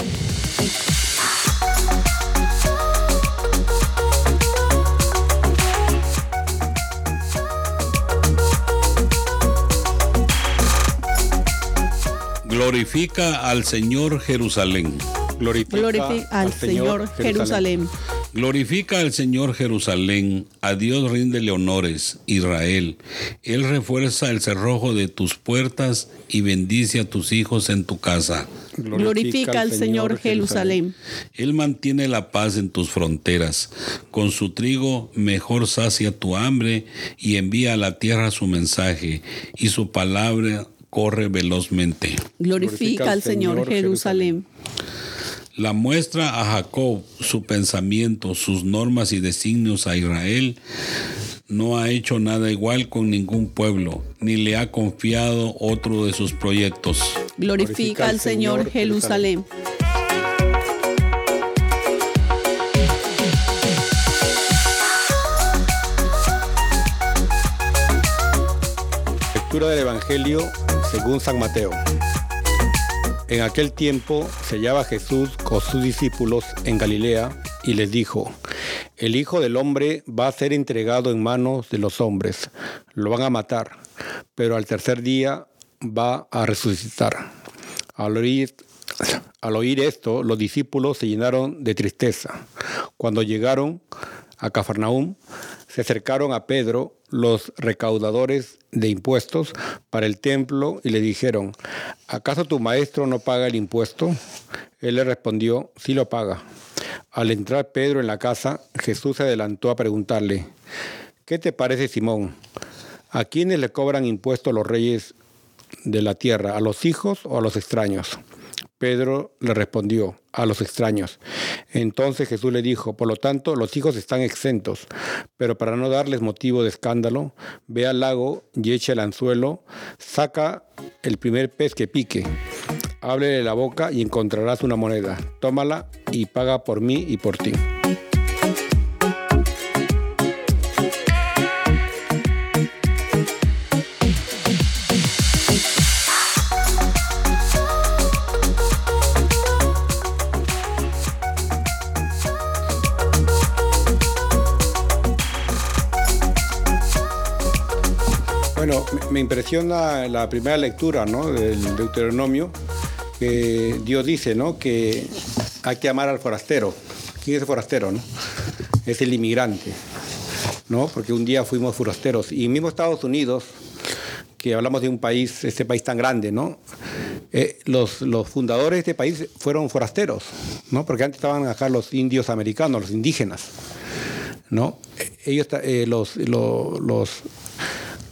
Glorifica al Señor Jerusalén. Glorifica, Glorifica al Señor Jerusalén. Glorifica al Señor Jerusalén, a Dios ríndele honores, Israel. Él refuerza el cerrojo de tus puertas y bendice a tus hijos en tu casa. Glorifica al Señor Jerusalén. Él mantiene la paz en tus fronteras. Con su trigo mejor sacia tu hambre y envía a la tierra su mensaje y su palabra corre velozmente. Glorifica al Señor Jerusalén. La muestra a Jacob su pensamiento, sus normas y designios a Israel. No ha hecho nada igual con ningún pueblo, ni le ha confiado otro de sus proyectos. Glorifica al Señor Jerusalén. Lectura del Evangelio según San Mateo. En aquel tiempo se hallaba Jesús con sus discípulos en Galilea y les dijo, el Hijo del Hombre va a ser entregado en manos de los hombres, lo van a matar, pero al tercer día va a resucitar. Al oír, al oír esto, los discípulos se llenaron de tristeza. Cuando llegaron a Cafarnaúm, se acercaron a Pedro los recaudadores de impuestos para el templo y le dijeron, ¿acaso tu maestro no paga el impuesto? Él le respondió, sí lo paga. Al entrar Pedro en la casa, Jesús se adelantó a preguntarle, ¿qué te parece Simón? ¿A quiénes le cobran impuestos los reyes de la tierra? ¿A los hijos o a los extraños? Pedro le respondió, a los extraños. Entonces Jesús le dijo, por lo tanto, los hijos están exentos, pero para no darles motivo de escándalo, ve al lago y echa el anzuelo, saca el primer pez que pique, háblele la boca y encontrarás una moneda, tómala y paga por mí y por ti. Impresiona la primera lectura ¿no? del Deuteronomio, que Dios dice ¿no? que hay que amar al forastero. ¿Quién es el forastero? No? Es el inmigrante, ¿no? porque un día fuimos forasteros. Y mismo Estados Unidos, que hablamos de un país, este país tan grande, ¿no? Eh, los, los fundadores de este país fueron forasteros, ¿no? porque antes estaban acá los indios americanos, los indígenas. ¿no? Eh, Ellos, eh, los, lo- los,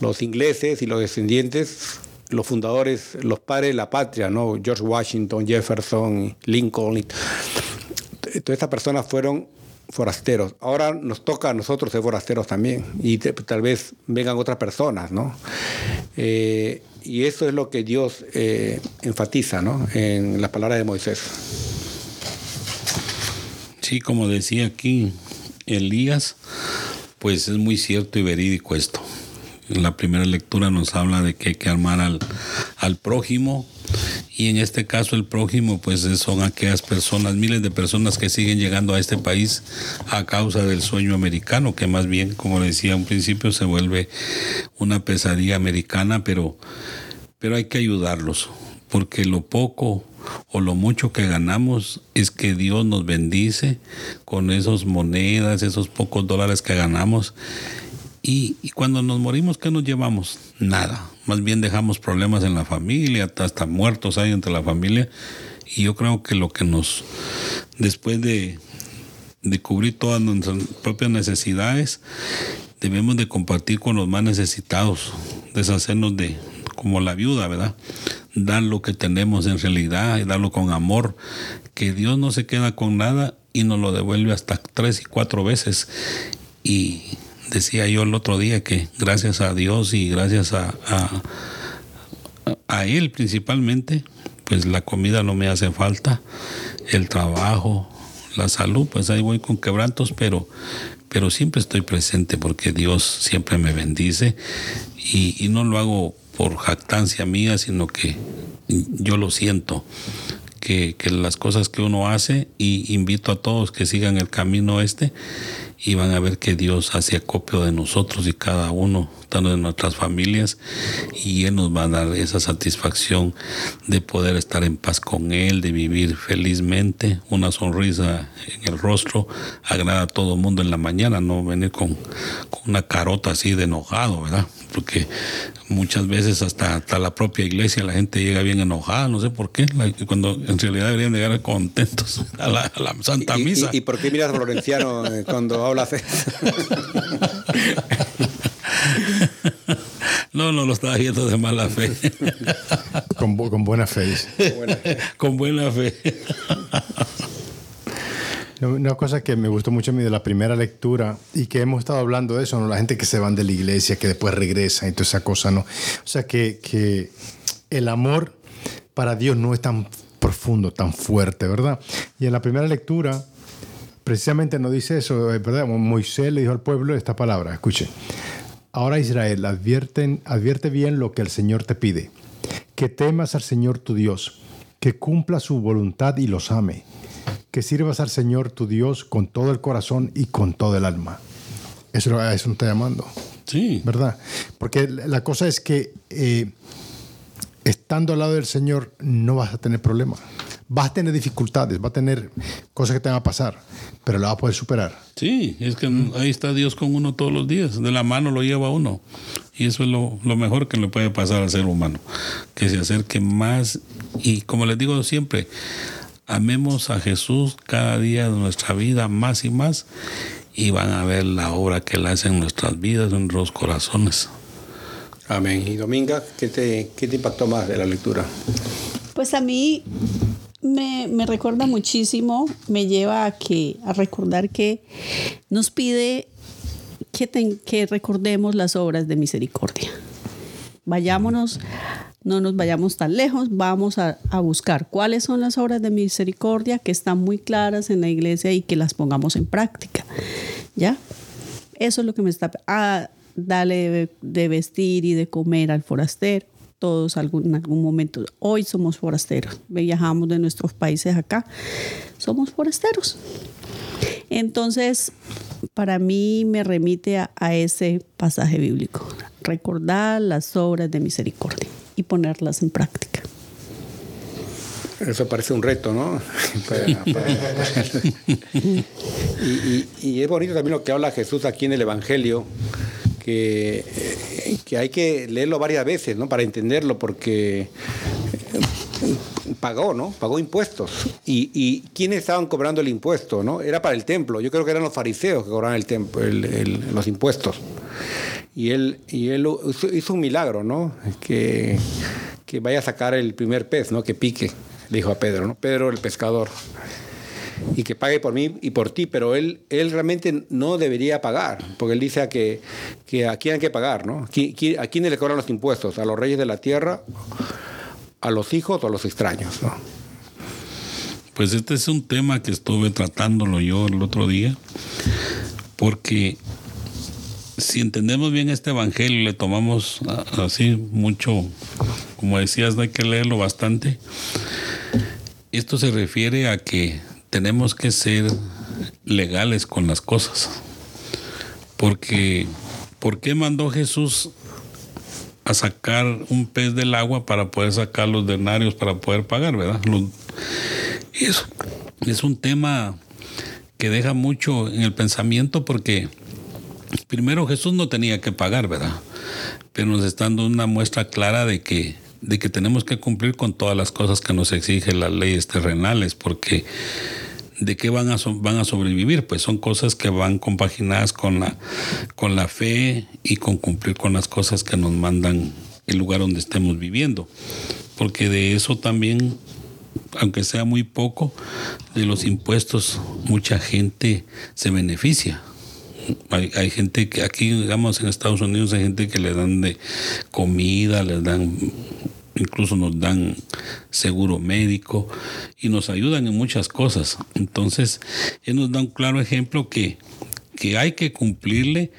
los ingleses y los descendientes, los fundadores, los padres de la patria, ¿no? George Washington, Jefferson, Lincoln, todas estas personas fueron forasteros. Ahora nos toca a nosotros ser forasteros también y tal vez vengan otras personas, ¿no? Eh, y eso es lo que Dios eh, enfatiza, ¿no? En las palabras de Moisés. Sí, como decía aquí Elías, pues es muy cierto y verídico esto. En la primera lectura nos habla de que hay que amar al, al prójimo. Y en este caso el prójimo pues son aquellas personas, miles de personas que siguen llegando a este país a causa del sueño americano, que más bien, como decía un principio, se vuelve una pesadilla americana, pero, pero hay que ayudarlos, porque lo poco o lo mucho que ganamos es que Dios nos bendice con esas monedas, esos pocos dólares que ganamos Y, y cuando nos morimos, ¿qué nos llevamos? Nada. Más bien dejamos problemas en la familia, hasta, muertos hay entre la familia. Y yo creo que lo que nos, después de, de cubrir todas nuestras propias necesidades, debemos de compartir con los más necesitados, deshacernos de, como la viuda, ¿verdad? Dar lo que tenemos en realidad y darlo con amor, que Dios no se queda con nada y nos lo devuelve hasta tres y cuatro veces. Y decía yo el otro día que gracias a Dios y gracias a, a, Él principalmente, pues la comida no me hace falta, el trabajo, la salud, pues ahí voy con quebrantos, pero, pero siempre estoy presente porque Dios siempre me bendice y, y no lo hago por jactancia mía, sino que yo lo siento. Que, que, las cosas que uno hace y invito a todos que sigan el camino este y van a ver que Dios hace acopio de nosotros y cada uno, tanto de nuestras familias, y Él nos va a dar esa satisfacción de poder estar en paz con Él, de vivir felizmente, una sonrisa en el rostro, agrada a todo mundo en la mañana, no venir con una carota así de enojado, ¿verdad? Porque muchas veces hasta, hasta la propia iglesia la gente llega bien enojada, no sé por qué, cuando en realidad deberían llegar contentos *laughs* a la, a la Santa ¿Y, Misa. ¿Y, y, por qué miras a Florenciano eh, cuando habla fe? *laughs* No, no lo estaba viendo de mala fe. *laughs* Con, bu- con buena fe. Con buena fe. Una cosa que me gustó mucho a mí de la primera lectura y que hemos estado hablando de eso, ¿no? la gente que se van de la iglesia, que después regresan y toda esa cosa, ¿no? O sea, que, el amor para Dios no es tan profundo, tan fuerte, ¿verdad? Y en la primera lectura, precisamente nos dice eso, eh, ¿verdad? Moisés le dijo al pueblo esta palabra, escuche. Ahora Israel, advierten, advierte bien lo que el Señor te pide, que temas al Señor tu Dios, que cumpla su voluntad y los ame que sirvas al Señor tu Dios con todo el corazón y con todo el alma. Eso, a eso nos está llamando, Sí. ¿verdad? Porque la cosa es que eh, estando al lado del Señor no vas a tener problemas. Vas a tener dificultades, vas a tener cosas que te van a pasar, pero la vas a poder superar. Sí, es que ahí está Dios con uno todos los días. De la mano lo lleva uno. Y eso es lo, lo mejor que le puede pasar al ser humano. Que se acerque más. Y como les digo siempre, amemos a Jesús cada día de nuestra vida más y más. Y van a ver la obra que Él hace en nuestras vidas, en nuestros corazones. Amén. Y Dominga, ¿qué te, qué te impactó más de la lectura? Pues a mí me, me recuerda muchísimo, me lleva a, que, a recordar que nos pide que, ten- que recordemos las obras de misericordia. Vayámonos, no nos vayamos tan lejos, vamos a, buscar cuáles son las obras de misericordia que están muy claras en la iglesia y que las pongamos en práctica. ¿Ya? Eso es lo que me está... Ah, dale de, de vestir y de comer al forastero. Todos algún, en algún momento. Hoy somos forasteros. Viajamos de nuestros países acá. Somos forasteros. Entonces, para mí me remite a, a ese pasaje bíblico. Recordar las obras de misericordia y ponerlas en práctica. Eso parece un reto, ¿no? *laughs* Para- para- y, y- y es bonito también lo que habla Jesús aquí en el Evangelio, que, eh, que hay que leerlo varias veces, ¿no? Para entenderlo, porque eh, pagó, ¿no? Pagó impuestos. Y, y ¿quiénes estaban cobrando el impuesto, no? Era para el templo. Yo creo que eran los fariseos que cobraban el templo, el- el- los impuestos. Y él, y él hizo- un milagro, ¿no? Que, que vaya a sacar el primer pez, ¿no? Que pique, le dijo a Pedro, ¿no? Pedro el pescador. Y que pague por mí y por ti, pero él, él realmente no debería pagar, porque él dice que, que a quién hay que pagar, ¿no? ¿Qui- qui- ¿A quiénes le cobran los impuestos? ¿A los reyes de la tierra? ¿A los hijos o a los extraños? ¿no? Pues este es un tema que estuve tratándolo yo el otro día, porque si entendemos bien este evangelio y le tomamos a- así mucho, como decías, hay que leerlo bastante. Esto se refiere a que tenemos que ser legales con las cosas. Porque, ¿por qué mandó Jesús a sacar un pez del agua para poder sacar los denarios para poder pagar, verdad? Los- eso es un tema que deja mucho en el pensamiento porque primero Jesús no tenía que pagar, ¿verdad? Pero nos está dando una muestra clara de que, de que tenemos que cumplir con todas las cosas que nos exigen las leyes terrenales, porque ¿de qué van a, van a sobrevivir? Pues son cosas que van compaginadas con la, con la fe y con cumplir con las cosas que nos mandan el lugar donde estemos viviendo. Porque de eso también, aunque sea muy poco, de los impuestos mucha gente se beneficia. Hay, hay gente que aquí, digamos, en Estados Unidos hay gente que le dan de comida, les dan, incluso nos dan seguro médico y nos ayudan en muchas cosas. Entonces, él nos da un claro ejemplo que, que hay que cumplirle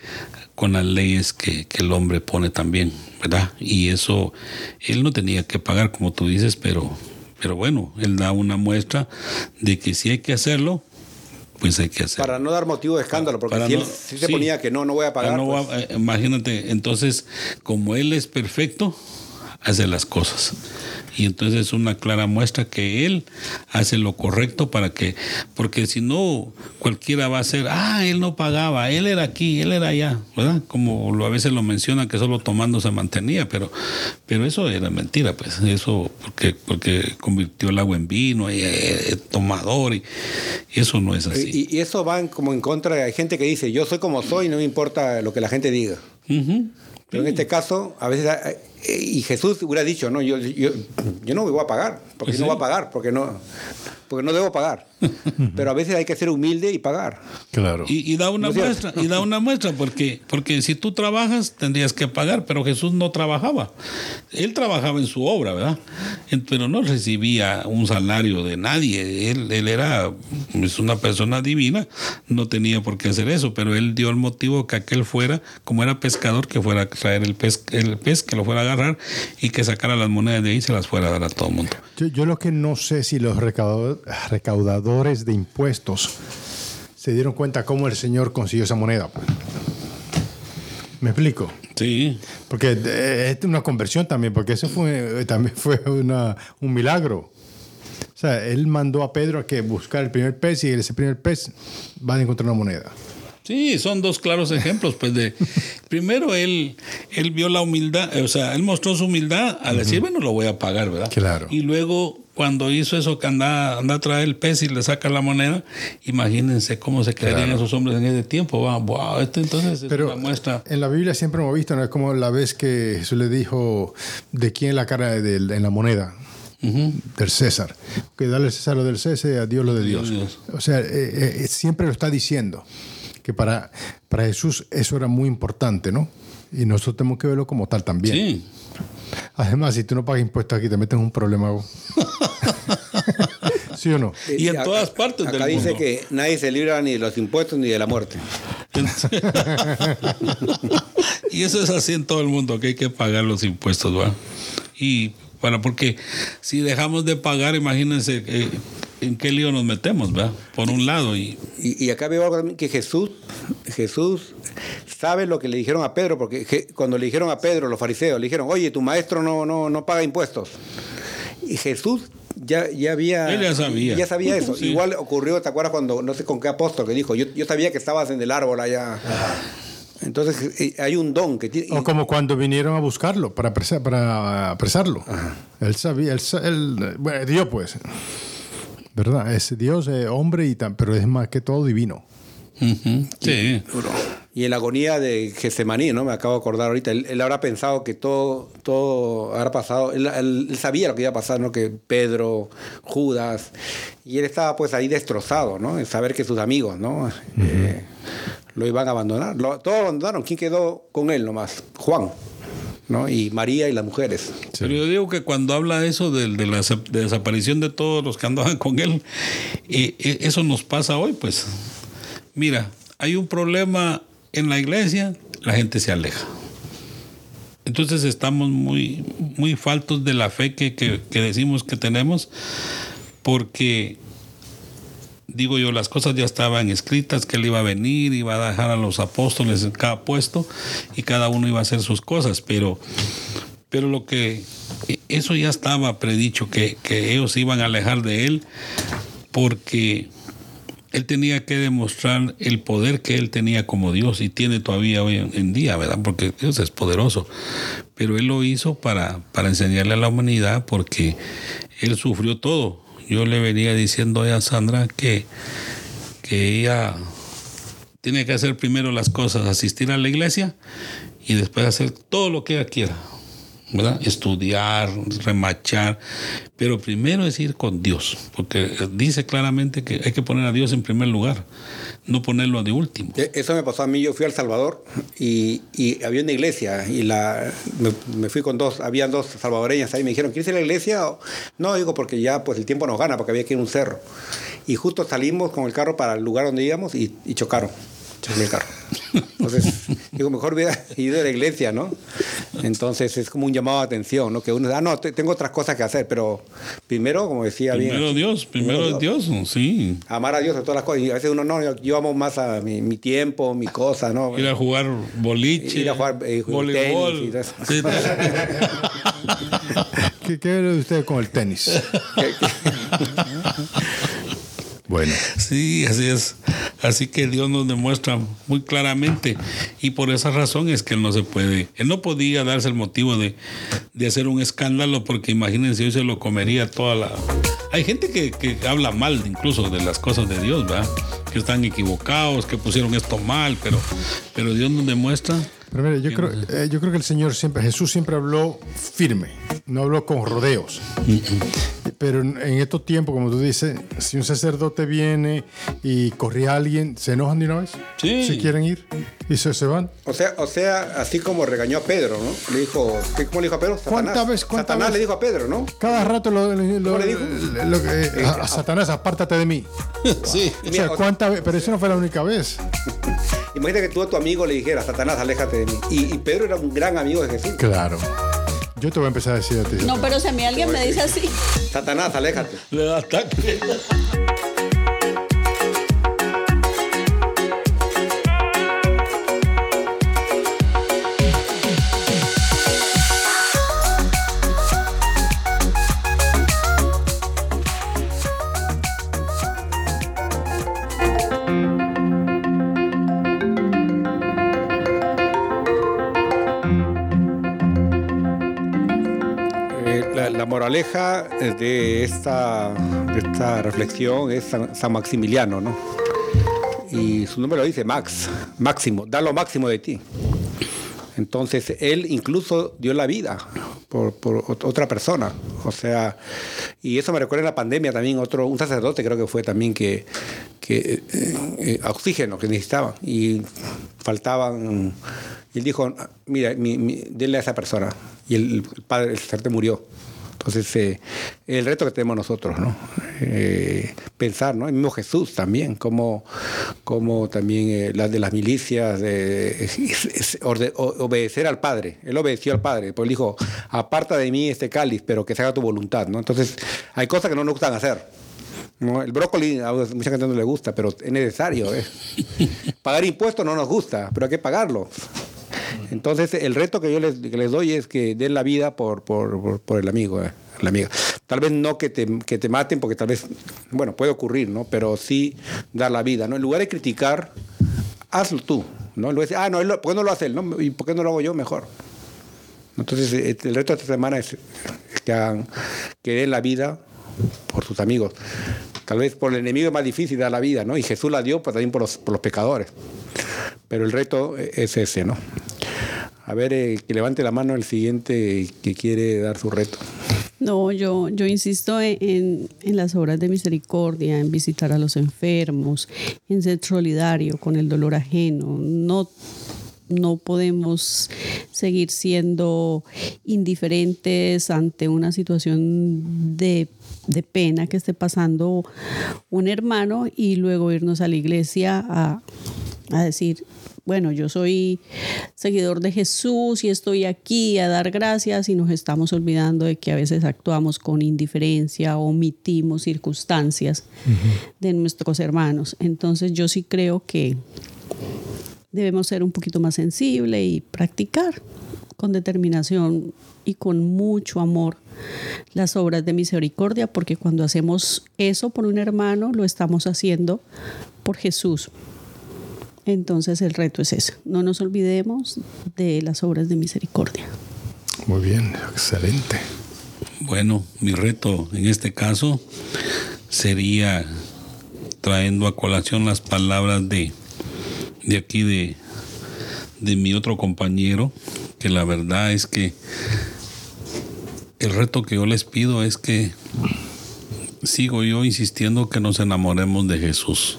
con las leyes que, que el hombre pone también, ¿verdad? Y eso, él no tenía que pagar, como tú dices, pero, pero bueno, él da una muestra de que si hay que hacerlo, pues hay que hacerlo. Para no dar motivo de escándalo, porque si él no- sí se ponía que no, no voy a pagar. Ah, no pues, va- eh, imagínate, entonces, como él es perfecto, hace las cosas. Y entonces es una clara muestra que él hace lo correcto para que, porque si no, cualquiera va a ser, ah, él no pagaba, él era aquí, él era allá, ¿verdad? Como lo, a veces lo menciona que solo tomando se mantenía, pero, pero eso era mentira, pues, eso porque, porque convirtió el agua en vino, y, eh, tomador, y, y eso no es así. y, y eso va en- como en contra. Hay gente que dice, yo soy como soy, no me importa lo que la gente diga. Ujú. Pero en este caso, a veces, eh, y Jesús hubiera dicho, no, yo, yo, yo no me voy a pagar, porque Pues no voy a pagar, porque no, porque no debo pagar. *laughs* Pero a veces hay que ser humilde y pagar. Claro. Y, y da una muestra, y da una muestra, porque, porque si tú trabajas tendrías que pagar, pero Jesús no trabajaba. Él trabajaba en su obra, ¿verdad? Pero no recibía un salario de nadie. Él, él era es una persona divina, no tenía por qué hacer eso, pero él dio el motivo que aquel fuera, como era pescador, que fuera a traer el pez, el pez, que lo fuera a agarrar y que sacara las monedas de ahí y se las fuera a dar a todo el mundo. Yo, yo lo que no sé si los recaudador- recaudadores de impuestos se dieron cuenta cómo el Señor consiguió esa moneda. ¿Me explico? Sí, Porque eh, es una conversión también, porque eso fue, también fue una- un milagro. O sea, él mandó a Pedro a que buscar el primer pez y ese primer pez va a encontrar una moneda. Sí, son dos claros ejemplos, pues de primero él él vio la humildad, o sea, él mostró su humildad al decir, bueno, lo voy a pagar, ¿verdad? Claro. Y luego cuando hizo eso que anda, anda a traer el pez y le saca la moneda, imagínense cómo se quedarían Claro. esos hombres en ese tiempo, va, wow, este entonces es Pero una muestra. en la Biblia siempre hemos visto, ¿no? Es como la vez que Jesús le dijo de quién es la cara del- en la moneda. Del César. Que darle al César lo del César y a Dios lo de Dios. Dios. O sea, eh, eh, siempre lo está diciendo. Que para, para Jesús eso era muy importante, ¿no? Y nosotros tenemos que verlo como tal también. Sí. Además, si tú no pagas impuestos aquí, te metes en un problema. vos. *laughs* ¿Sí o no? Y en todas partes acá del dice mundo. que nadie se libra ni de los impuestos ni de la muerte. *laughs* y eso es así en todo el mundo, que hay que pagar los impuestos, ¿va? Y para, porque si dejamos de pagar, imagínense eh, en qué lío nos metemos, ¿va? Por un lado, y Y, y acá veo algo también que Jesús, Jesús sabe lo que le dijeron a Pedro, porque Je- cuando le dijeron a Pedro, los fariseos, le dijeron, oye, tu maestro no, no, no paga impuestos. Y Jesús ya, ya había... Él ya sabía. Ya sabía eso. Sí. Igual ocurrió, ¿te acuerdas cuando, no sé con qué apóstol, que dijo, yo, yo sabía que estabas en el árbol allá. Entonces eh, hay un don que tiene... O como cuando vinieron a buscarlo para, apresa- para apresarlo. Él sabía, él, él- bueno, Dios pues. ¿Verdad? Es Dios, eh, hombre, y tan, pero es más que todo divino. Ujú, sí. Y en la agonía de Getsemaní, ¿no? Me acabo de acordar ahorita. Él, habrá pensado que todo, todo habrá pasado. Él, sabía lo que iba a pasar, ¿no? Que Pedro, Judas. Y él estaba pues ahí destrozado, ¿no? En saber que sus amigos, ¿no? Eh, lo iban a abandonar. Lo- todos abandonaron. ¿Quién quedó con él nomás? Juan, ¿no? Y María y las mujeres. Pero yo digo que cuando habla eso de, de la desa- de desaparición de todos los que andaban con él, eh, eh, eso nos pasa hoy, pues. Mira, hay un problema en la iglesia, la gente se aleja. Entonces estamos muy, muy faltos de la fe que, que- decimos que tenemos, porque digo yo, las cosas ya estaban escritas, que él iba a venir, iba a dejar a los apóstoles en cada puesto y cada uno iba a hacer sus cosas, pero, pero lo que, eso ya estaba predicho, que, que ellos iban a alejar de él, porque él tenía que demostrar el poder que él tenía como Dios y tiene todavía hoy en día, ¿verdad? Porque Dios es poderoso. Pero él lo hizo para, para enseñarle a la humanidad porque él sufrió todo. Yo le venía diciendo a Sandra que, que ella tiene que hacer primero las cosas, asistir a la iglesia y después hacer todo lo que ella quiera. Estudiar, remachar, pero primero es ir con Dios, porque dice claramente que hay que poner a Dios en primer lugar, no ponerlo de último. E- Eso me pasó a mí, yo fui a El Salvador y, había una iglesia y la, me, fui con dos, habían dos salvadoreñas ahí, me dijeron, ¿quieres ir a la iglesia? No, digo, porque ya pues el tiempo nos gana, porque había que ir a un cerro. Y justo salimos con el carro para el lugar donde íbamos y chocaron. Choqué el carro. Entonces, digo, mejor hubiera ido a la iglesia, ¿no? Entonces es como un llamado de atención, ¿no? Que uno, ah, no, te- tengo otras cosas que hacer, pero primero, como decía bien. Primero Dios, primero Dios, sí. Amar a Dios de todas las cosas. Y a veces uno no, yo, yo amo más a mi, mi tiempo, mi cosa, ¿no? Ir a jugar boliche, Ir a jugar, eh, voleibol. tenis y. Sí. ¿Qué, qué ve usted con el tenis? *laughs* Bueno, Sí, así es. Así que Dios nos demuestra muy claramente. Y por esa razón es que Él no se puede. Él no podía darse el motivo de, de hacer un escándalo porque imagínense, hoy se lo comería toda la... Hay gente que, que habla mal incluso de las cosas de Dios, ¿verdad? Que están equivocados, que pusieron esto mal, pero, pero Dios nos demuestra. Pero mire, yo creo, eh, yo creo que el Señor siempre, Jesús siempre habló firme, no habló con rodeos. Pero en, en estos tiempos, como tú dices, si un sacerdote viene y corría a alguien, ¿se enojan de una vez? Sí. Si quieren ir y se, se van. O sea, o sea, así como regañó a Pedro, ¿no? Le dijo, ¿qué- ¿cómo le dijo a Pedro? Satanás. ¿Cuántas veces- cuántas Satanás veces? le dijo a Pedro, ¿no? Cada rato lo, lo- lo- le dijo? lo eh, a, a Satanás, apártate de mí. *laughs* Sí. O sea, ¿cuántas veces? Pero eso no fue la única vez. *laughs* Imagínate que tú a tu amigo le dijeras, Satanás, aléjate de mí. Y, y Pedro era un gran amigo de Jesús. Claro. Yo te voy a empezar a decir a ti. No, pero si a mí alguien me dice así, Satanás, aléjate. Le da ataque. Moraleja de esta, de esta reflexión es San, San Maximiliano, ¿no? Y su nombre lo dice, Max, máximo, da lo máximo de ti. Entonces, él incluso dio la vida por, por ot- otra persona. O sea, y eso me recuerda en la pandemia también, otro, un sacerdote creo que fue también que, que eh, eh, oxígeno que necesitaba y faltaban. Y él dijo, mira, mi, mi- denle a esa persona. Y el, el padre, el sacerdote murió. Entonces, eh, el reto que tenemos nosotros, ¿no? Eh, pensar, ¿no? El mismo Jesús también, como, como también eh, las de las milicias, es orde- o- obedecer al Padre. Él obedeció al Padre, pues él dijo, aparta de mí este cáliz, pero que se haga tu voluntad, ¿no? Entonces, hay cosas que no nos gustan hacer. ¿no? El brócoli a mucha gente no le gusta, pero es necesario. ¿eh? *laughs* Pagar impuestos no nos gusta, pero hay que pagarlo. Entonces, el reto que yo les, doy es que den la vida por, el amigo, eh, la amiga. Tal vez no que te, maten, porque tal vez, bueno, puede ocurrir, ¿no? Pero sí dar la vida, ¿no? En lugar de criticar, hazlo tú, ¿no? Decir, ah, no, ¿por qué no lo hace él? ¿Y por qué no lo hago yo mejor? Entonces, eh, el reto de esta semana es que, den la vida por sus amigos. Tal vez por el enemigo es más difícil dar la vida, ¿no? Y Jesús la dio pues, también por los, por los pecadores. Pero el reto es ese, ¿no? A ver, eh, que levante la mano el siguiente que quiere dar su reto. No, yo, yo insisto en, en- las obras de misericordia, en visitar a los enfermos, en ser solidario con el dolor ajeno. No, no podemos seguir siendo indiferentes ante una situación de, de pena que esté pasando un hermano y luego irnos a la iglesia a, a decir, bueno, yo soy seguidor de Jesús y estoy aquí a dar gracias y nos estamos olvidando de que a veces actuamos con indiferencia, omitimos circunstancias de nuestros hermanos. Entonces yo sí creo que debemos ser un poquito más sensibles y practicar con determinación y con mucho amor las obras de misericordia, porque cuando hacemos eso por un hermano, lo estamos haciendo por Jesús. Entonces el reto es ese, no nos olvidemos de las obras de misericordia. Muy bien, excelente. Bueno, mi reto en este caso sería trayendo a colación las palabras de, de aquí de, de mi otro compañero, que la verdad es que el reto que yo les pido es que sigo yo insistiendo que nos enamoremos de Jesús.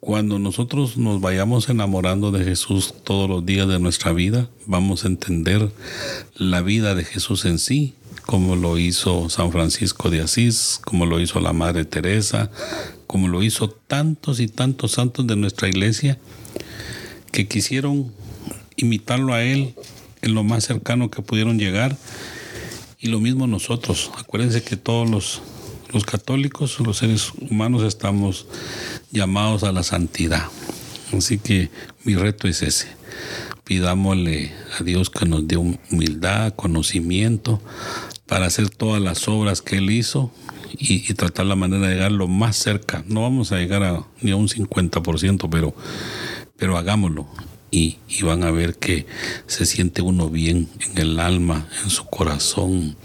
Cuando nosotros nos vayamos enamorando de Jesús todos los días de nuestra vida, vamos a entender la vida de Jesús en sí, como lo hizo San Francisco de Asís, como lo hizo la Madre Teresa, como lo hizo tantos y tantos santos de nuestra iglesia que quisieron imitarlo a él en lo más cercano que pudieron llegar. Y lo mismo nosotros. Acuérdense que todos los, los católicos, los seres humanos, estamos llamados a la santidad. Así que mi reto es ese. Pidámosle a Dios que nos dé humildad, conocimiento para hacer todas las obras que Él hizo y, tratar la manera de llegar lo más cerca. No vamos a llegar a, ni a un 50%, pero, pero hagámoslo. Y, y, van a ver que se siente uno bien en el alma, en su corazón,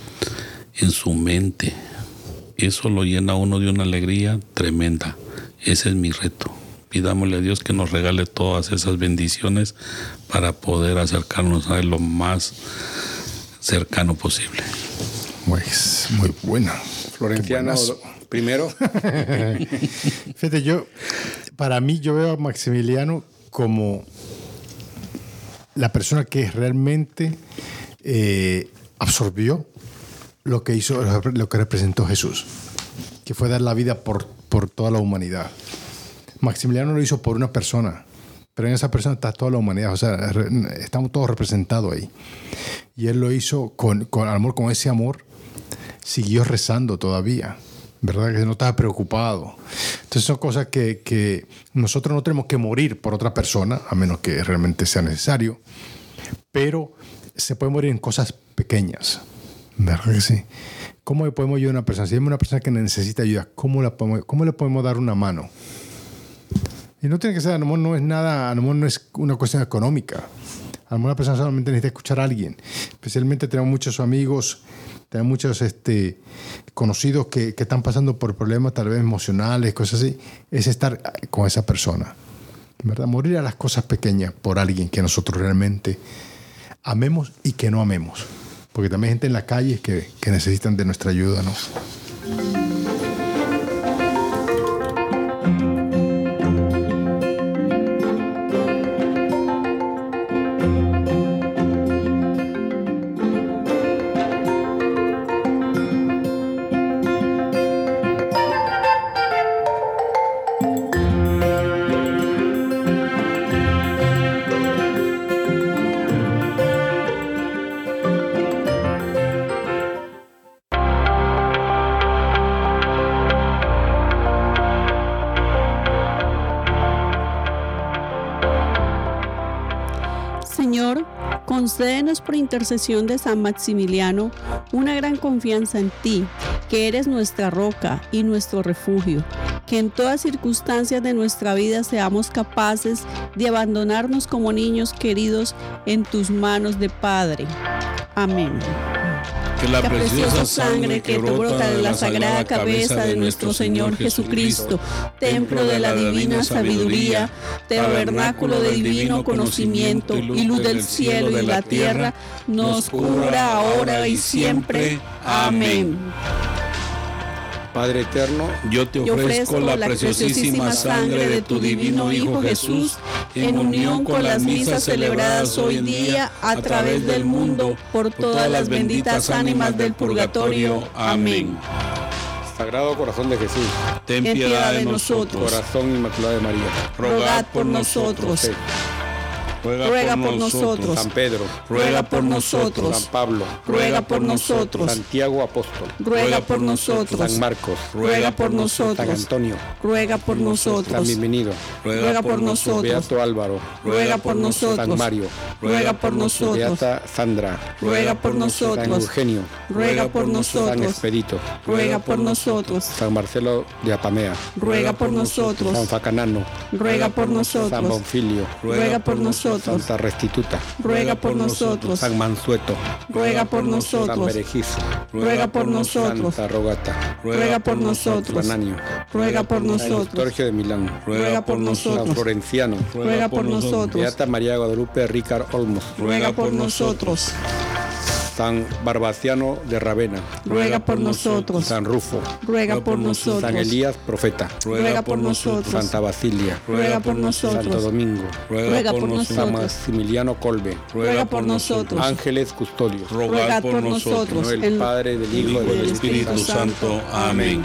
en su mente. Eso lo llena uno de una alegría tremenda. Ese es mi reto. Pidámosle a Dios que nos regale todas esas bendiciones para poder acercarnos a Él lo más cercano posible. Pues muy bueno. Florenciano, primero. *laughs* Fíjate, yo, para mí, yo veo a Maximiliano como la persona que realmente eh, absorbió lo que hizo, lo que representó Jesús, que fue dar la vida por, por toda la humanidad. Maximiliano lo hizo por una persona, pero en esa persona está toda la humanidad, o sea, estamos todos representados ahí. Y él lo hizo con, con amor, con ese amor, siguió rezando todavía. ¿verdad? Que no estaba preocupado. Entonces son cosas que, que, nosotros no tenemos que morir por otra persona, a menos que realmente sea necesario, pero se puede morir en cosas pequeñas, ¿verdad que sí? ¿Cómo le podemos ayudar a una persona? Si hay una persona que necesita ayuda, ¿cómo, la cómo le podemos dar una mano? Y no tiene que ser, a lo mejor no es nada, a lo mejor no es una cuestión económica. A lo mejor una persona solamente necesita escuchar a alguien. Especialmente tenemos muchos amigos tenemos muchos este, conocidos que, que, están pasando por problemas tal vez emocionales, cosas así, es estar con esa persona. ¿verdad? Morir a las cosas pequeñas por alguien que nosotros realmente amemos y que no amemos. Porque también hay gente en la calle que, que necesitan de nuestra ayuda, ¿no? Intercesión de San Maximiliano una gran confianza en ti, que eres nuestra roca y nuestro refugio, que en todas circunstancias de nuestra vida seamos capaces de abandonarnos como niños queridos en tus manos de Padre. Amén. Que la, preciosa sangre que brota de la sagrada cabeza de nuestro Señor Jesucristo, templo de la divina sabiduría, tabernáculo de divino conocimiento y luz del cielo y la tierra, nos cubra ahora y siempre. Amén. Padre eterno, yo te ofrezco, la, preciosísima sangre de tu divino Hijo Jesús en unión con las misas celebradas hoy día a través del mundo por todas las benditas ánimas del purgatorio. Amén. Sagrado Corazón de Jesús, ten piedad de nosotros. Corazón Inmaculado de María, rogad por nosotros. Ruega por nosotros. San Pedro, ruega por nosotros. San Pablo, ruega por nosotros. Santiago Apóstol, ruega por nosotros. San Marcos, ruega por San nosotros. Antonio, ruega por San nosotros. Bienvenido, ruega por nosotros. Beato Álvaro, ruega por San nosotros. Mario, ruega por nosotros. Beata Sandra, ruega por San nosotros. Eugenio, ruega por San nosotros. Expedito, ruega por nosotros. San Marcelo de Apamea, ruega por nosotros. San Facanano, ruega por San nosotros. Bonfilio, ruega por nosotros. Santa Restituta, ruega por nosotros. San Mansueto, ruega por San nosotros. Berejizo, ruega por nosotros. Santa Rogata, ruega por nosotros. Ananio, ruega por San nosotros. Eustorgio de Milán, ruega por San nosotros. Florenciano, ruega por nosotros. Beata María Guadalupe Ricard Olmos, ruega por nosotros. San Barbaciano de Ravena, ruega por nosotros. San Rufo, ruega por nosotros. San Elías Profeta, ruega por nosotros. Santa Basilia, ruega por Santo nosotros. Domingo, ruega por San nosotros. Maximiliano Colbe, ruega por nosotros. Ángeles Custodios, ruega por nosotros. el Padre, del Hijo y del Espíritu Santo. Amén.